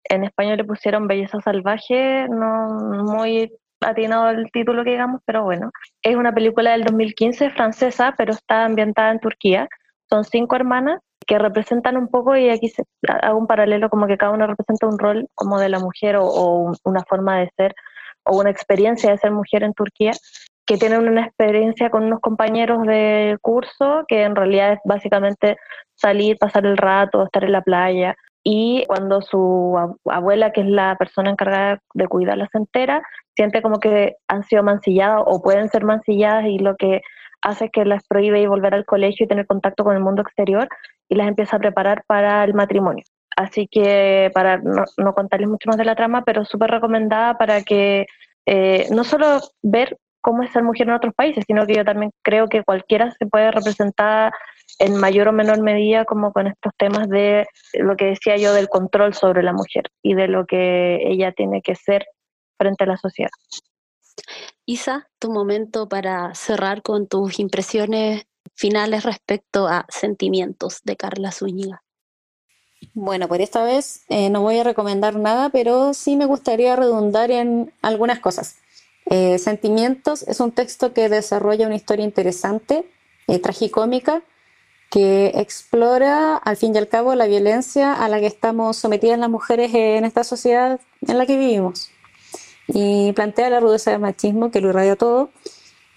S5: En español le pusieron Belleza Salvaje, no muy atinado el título que digamos, pero bueno. Es una película del 2015 francesa, pero está ambientada en Turquía. Son cinco hermanas que representan un poco, y aquí hago un paralelo, como que cada uno representa un rol como de la mujer o, una forma de ser o una experiencia de ser mujer en Turquía, que tienen una experiencia con unos compañeros de curso, que en realidad es básicamente salir, pasar el rato, estar en la playa, y cuando su abuela, que es la persona encargada de cuidarlas entera, siente como que han sido mancilladas o pueden ser mancilladas y lo que hace que las prohíbe y volver al colegio y tener contacto con el mundo exterior y las empieza a preparar para el matrimonio. Así que para no, no contarles mucho más de la trama, pero súper recomendada para que eh, no solo ver cómo es ser mujer en otros países, sino que yo también creo que cualquiera se puede representar en mayor o menor medida como con estos temas de lo que decía yo del control sobre la mujer y de lo que ella tiene que ser frente a la sociedad.
S2: Isa, tu momento para cerrar con tus impresiones finales respecto a sentimientos de Carla Zúñiga.
S7: Bueno, por esta vez eh, no voy a recomendar nada, pero sí me gustaría redundar en algunas cosas. Eh, Sentimientos es un texto que desarrolla una historia interesante, eh, tragicómica, que explora al fin y al cabo la violencia a la que estamos sometidas las mujeres en esta sociedad en la que vivimos. Y plantea la rudeza del machismo que lo irradia todo.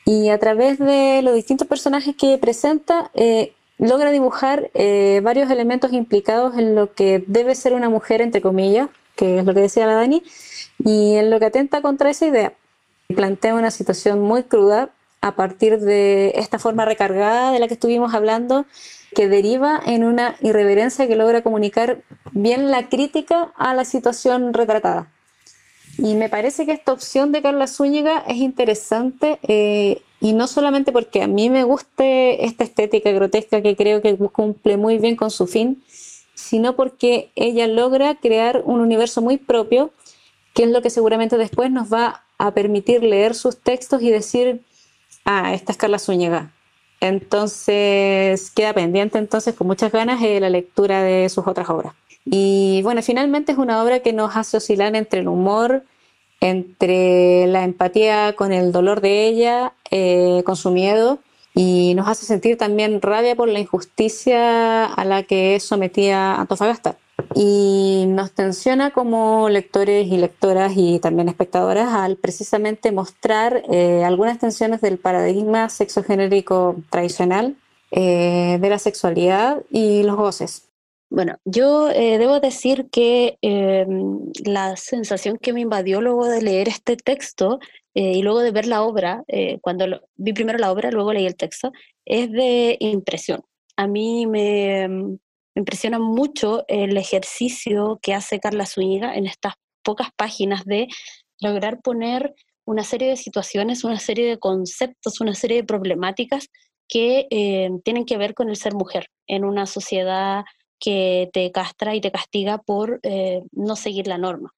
S7: Y a través de los distintos personajes que presenta, eh, logra dibujar eh, varios elementos implicados en lo que debe ser una mujer, entre comillas, que es lo que decía la Dani, y en lo que atenta contra esa idea. Plantea una situación muy cruda a partir de esta forma recargada de la que estuvimos hablando, que deriva en una irreverencia que logra comunicar bien la crítica a la situación retratada. Y me parece que esta opción de Carla Zúñiga es interesante eh, y no solamente porque a mí me guste esta estética grotesca que creo que cumple muy bien con su fin, sino porque ella logra crear un universo muy propio, que es lo que seguramente después nos va a permitir leer sus textos y decir, ah, esta es Carla Zúñiga. Entonces queda pendiente entonces con muchas ganas eh, la lectura de sus otras obras. Y bueno, finalmente es una obra que nos hace oscilar entre el humor, entre la empatía con el dolor de ella, eh, con su miedo, y nos hace sentir también rabia por la injusticia a la que es sometida Antofagasta. Y nos tensiona como lectores y lectoras y también espectadoras al precisamente mostrar eh, algunas tensiones del paradigma sexogenérico tradicional eh, de la sexualidad y los goces.
S2: Bueno, yo eh, debo decir que em, la sensación que me invadió luego de leer este texto eh, y luego de ver la obra, eh, cuando vi primero la obra, luego leí el texto, es de impresión. A mí me, em, me impresiona mucho el ejercicio que hace Carla Zúñiga en estas pocas páginas de lograr poner una serie de situaciones, una serie de conceptos, una serie de problemáticas que em, tienen que ver con el ser mujer en una sociedad que te castra y te castiga por eh, no seguir la norma.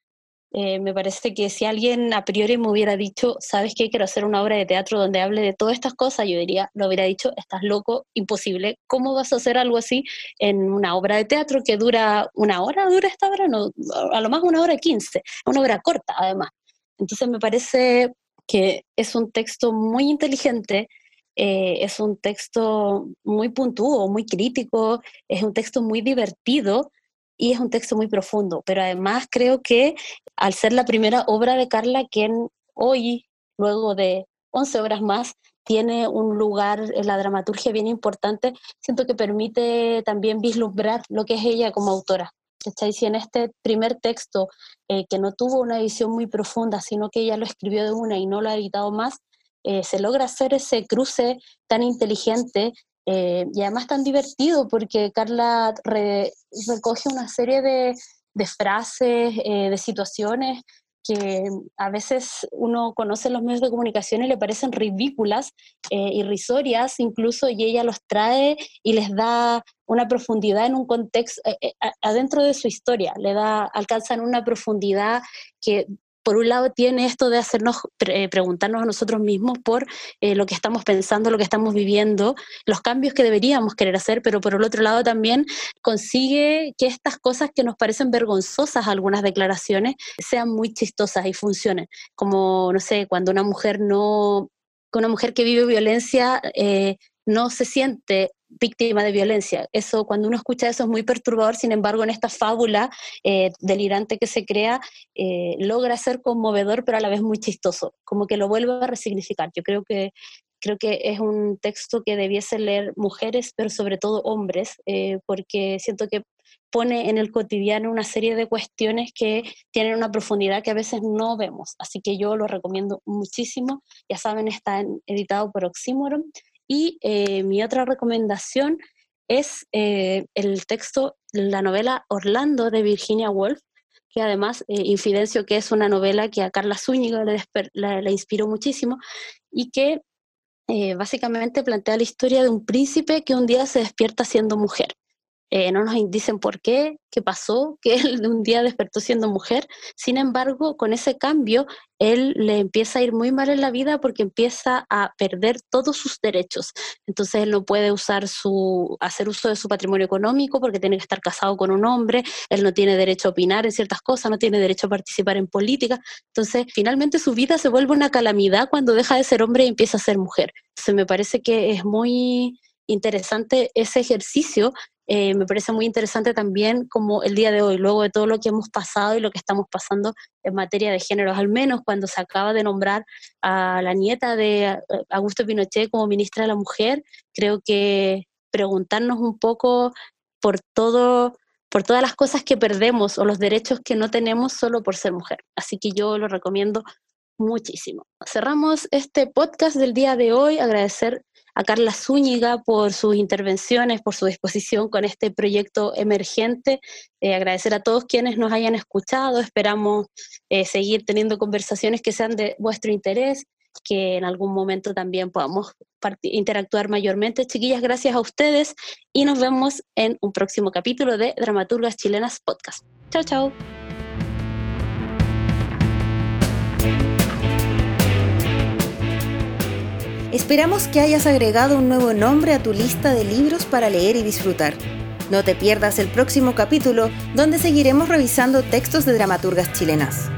S2: Eh, me parece que si alguien a priori me hubiera dicho, ¿sabes qué? Quiero hacer una obra de teatro donde hable de todas estas cosas, yo diría, lo hubiera dicho, estás loco, imposible. ¿Cómo vas a hacer algo así en una obra de teatro que dura una hora? ¿Dura esta obra? No, a lo más una hora quince, una obra corta además. Entonces me parece que es un texto muy inteligente, eh, es un texto muy puntuo, muy crítico, es un texto muy divertido y es un texto muy profundo. Pero además creo que al ser la primera obra de Carla, quien hoy, luego de 11 obras más, tiene un lugar en la dramaturgia bien importante, siento que permite también vislumbrar lo que es ella como autora. ¿Cachai? Si en este primer texto, eh, que no tuvo una edición muy profunda, sino que ella lo escribió de una y no lo ha editado más, eh, se logra hacer ese cruce tan inteligente eh, y además tan divertido porque Carla recoge una serie de, frases, eh, de situaciones que a veces uno conoce en los medios de comunicación y le parecen ridículas, irrisorias incluso, y ella los trae y les da una profundidad en un contexto, adentro de su historia, le da, alcanzan una profundidad que por un lado tiene esto de hacernos eh, preguntarnos a nosotros mismos por eh, lo que estamos pensando, lo que estamos viviendo, los cambios que deberíamos querer hacer, pero por el otro lado también consigue que estas cosas que nos parecen vergonzosas, algunas declaraciones, sean muy chistosas y funcionen. Como, no sé, cuando una mujer no, una mujer que vive violencia eh, no se siente víctima de violencia. Eso, cuando uno escucha eso es muy perturbador, sin embargo, en esta fábula eh, delirante que se crea, eh, logra ser conmovedor, pero a la vez muy chistoso, como que lo vuelve a resignificar. Yo creo que, creo que es un texto que debiese leer mujeres, pero sobre todo hombres, eh, porque siento que pone en el cotidiano una serie de cuestiones que tienen una profundidad que a veces no vemos. Así que yo lo recomiendo muchísimo. Ya saben, está editado por Oxymoron y eh, mi otra recomendación es eh, el texto la novela Orlando de Virginia Woolf, que además eh, Infidencio, que es una novela que a Carla Zúñiga le, inspiró muchísimo y que eh, básicamente plantea la historia de un príncipe que un día se despierta siendo mujer. Eh, no nos dicen por qué, qué pasó, que él un día despertó siendo mujer. Sin embargo, con ese cambio, él le empieza a ir muy mal en la vida porque empieza a perder todos sus derechos. Entonces él no puede usar su, hacer uso de su patrimonio económico porque tiene que estar casado con un hombre, él no tiene derecho a opinar en ciertas cosas, no tiene derecho a participar en política. Entonces, finalmente su vida se vuelve una calamidad cuando deja de ser hombre y empieza a ser mujer. Entonces me parece que es muy interesante ese ejercicio eh, me parece muy interesante también como el día de hoy, luego de todo lo que hemos pasado y lo que estamos pasando en materia de géneros, al menos cuando se acaba de nombrar a la nieta de eh, Augusto Pinochet como ministra de la Mujer, creo que preguntarnos un poco por todo por todas las cosas que perdemos o los derechos que no tenemos solo por ser mujer. Así que yo lo recomiendo muchísimo. Cerramos este podcast del día de hoy. Agradecer a Carla Zúñiga por sus intervenciones, por su disposición con este proyecto emergente. Eh, agradecer a todos quienes nos hayan escuchado. Esperamos eh, seguir teniendo conversaciones que sean de vuestro interés, que en algún momento también podamos interactuar mayormente. Chiquillas, gracias a ustedes y nos vemos en un próximo capítulo de Dramaturgas Chilenas Podcast. Chao, chao.
S1: Esperamos que hayas agregado un nuevo nombre a tu lista de libros para leer y disfrutar. No te pierdas el próximo capítulo donde seguiremos revisando textos de dramaturgas chilenas.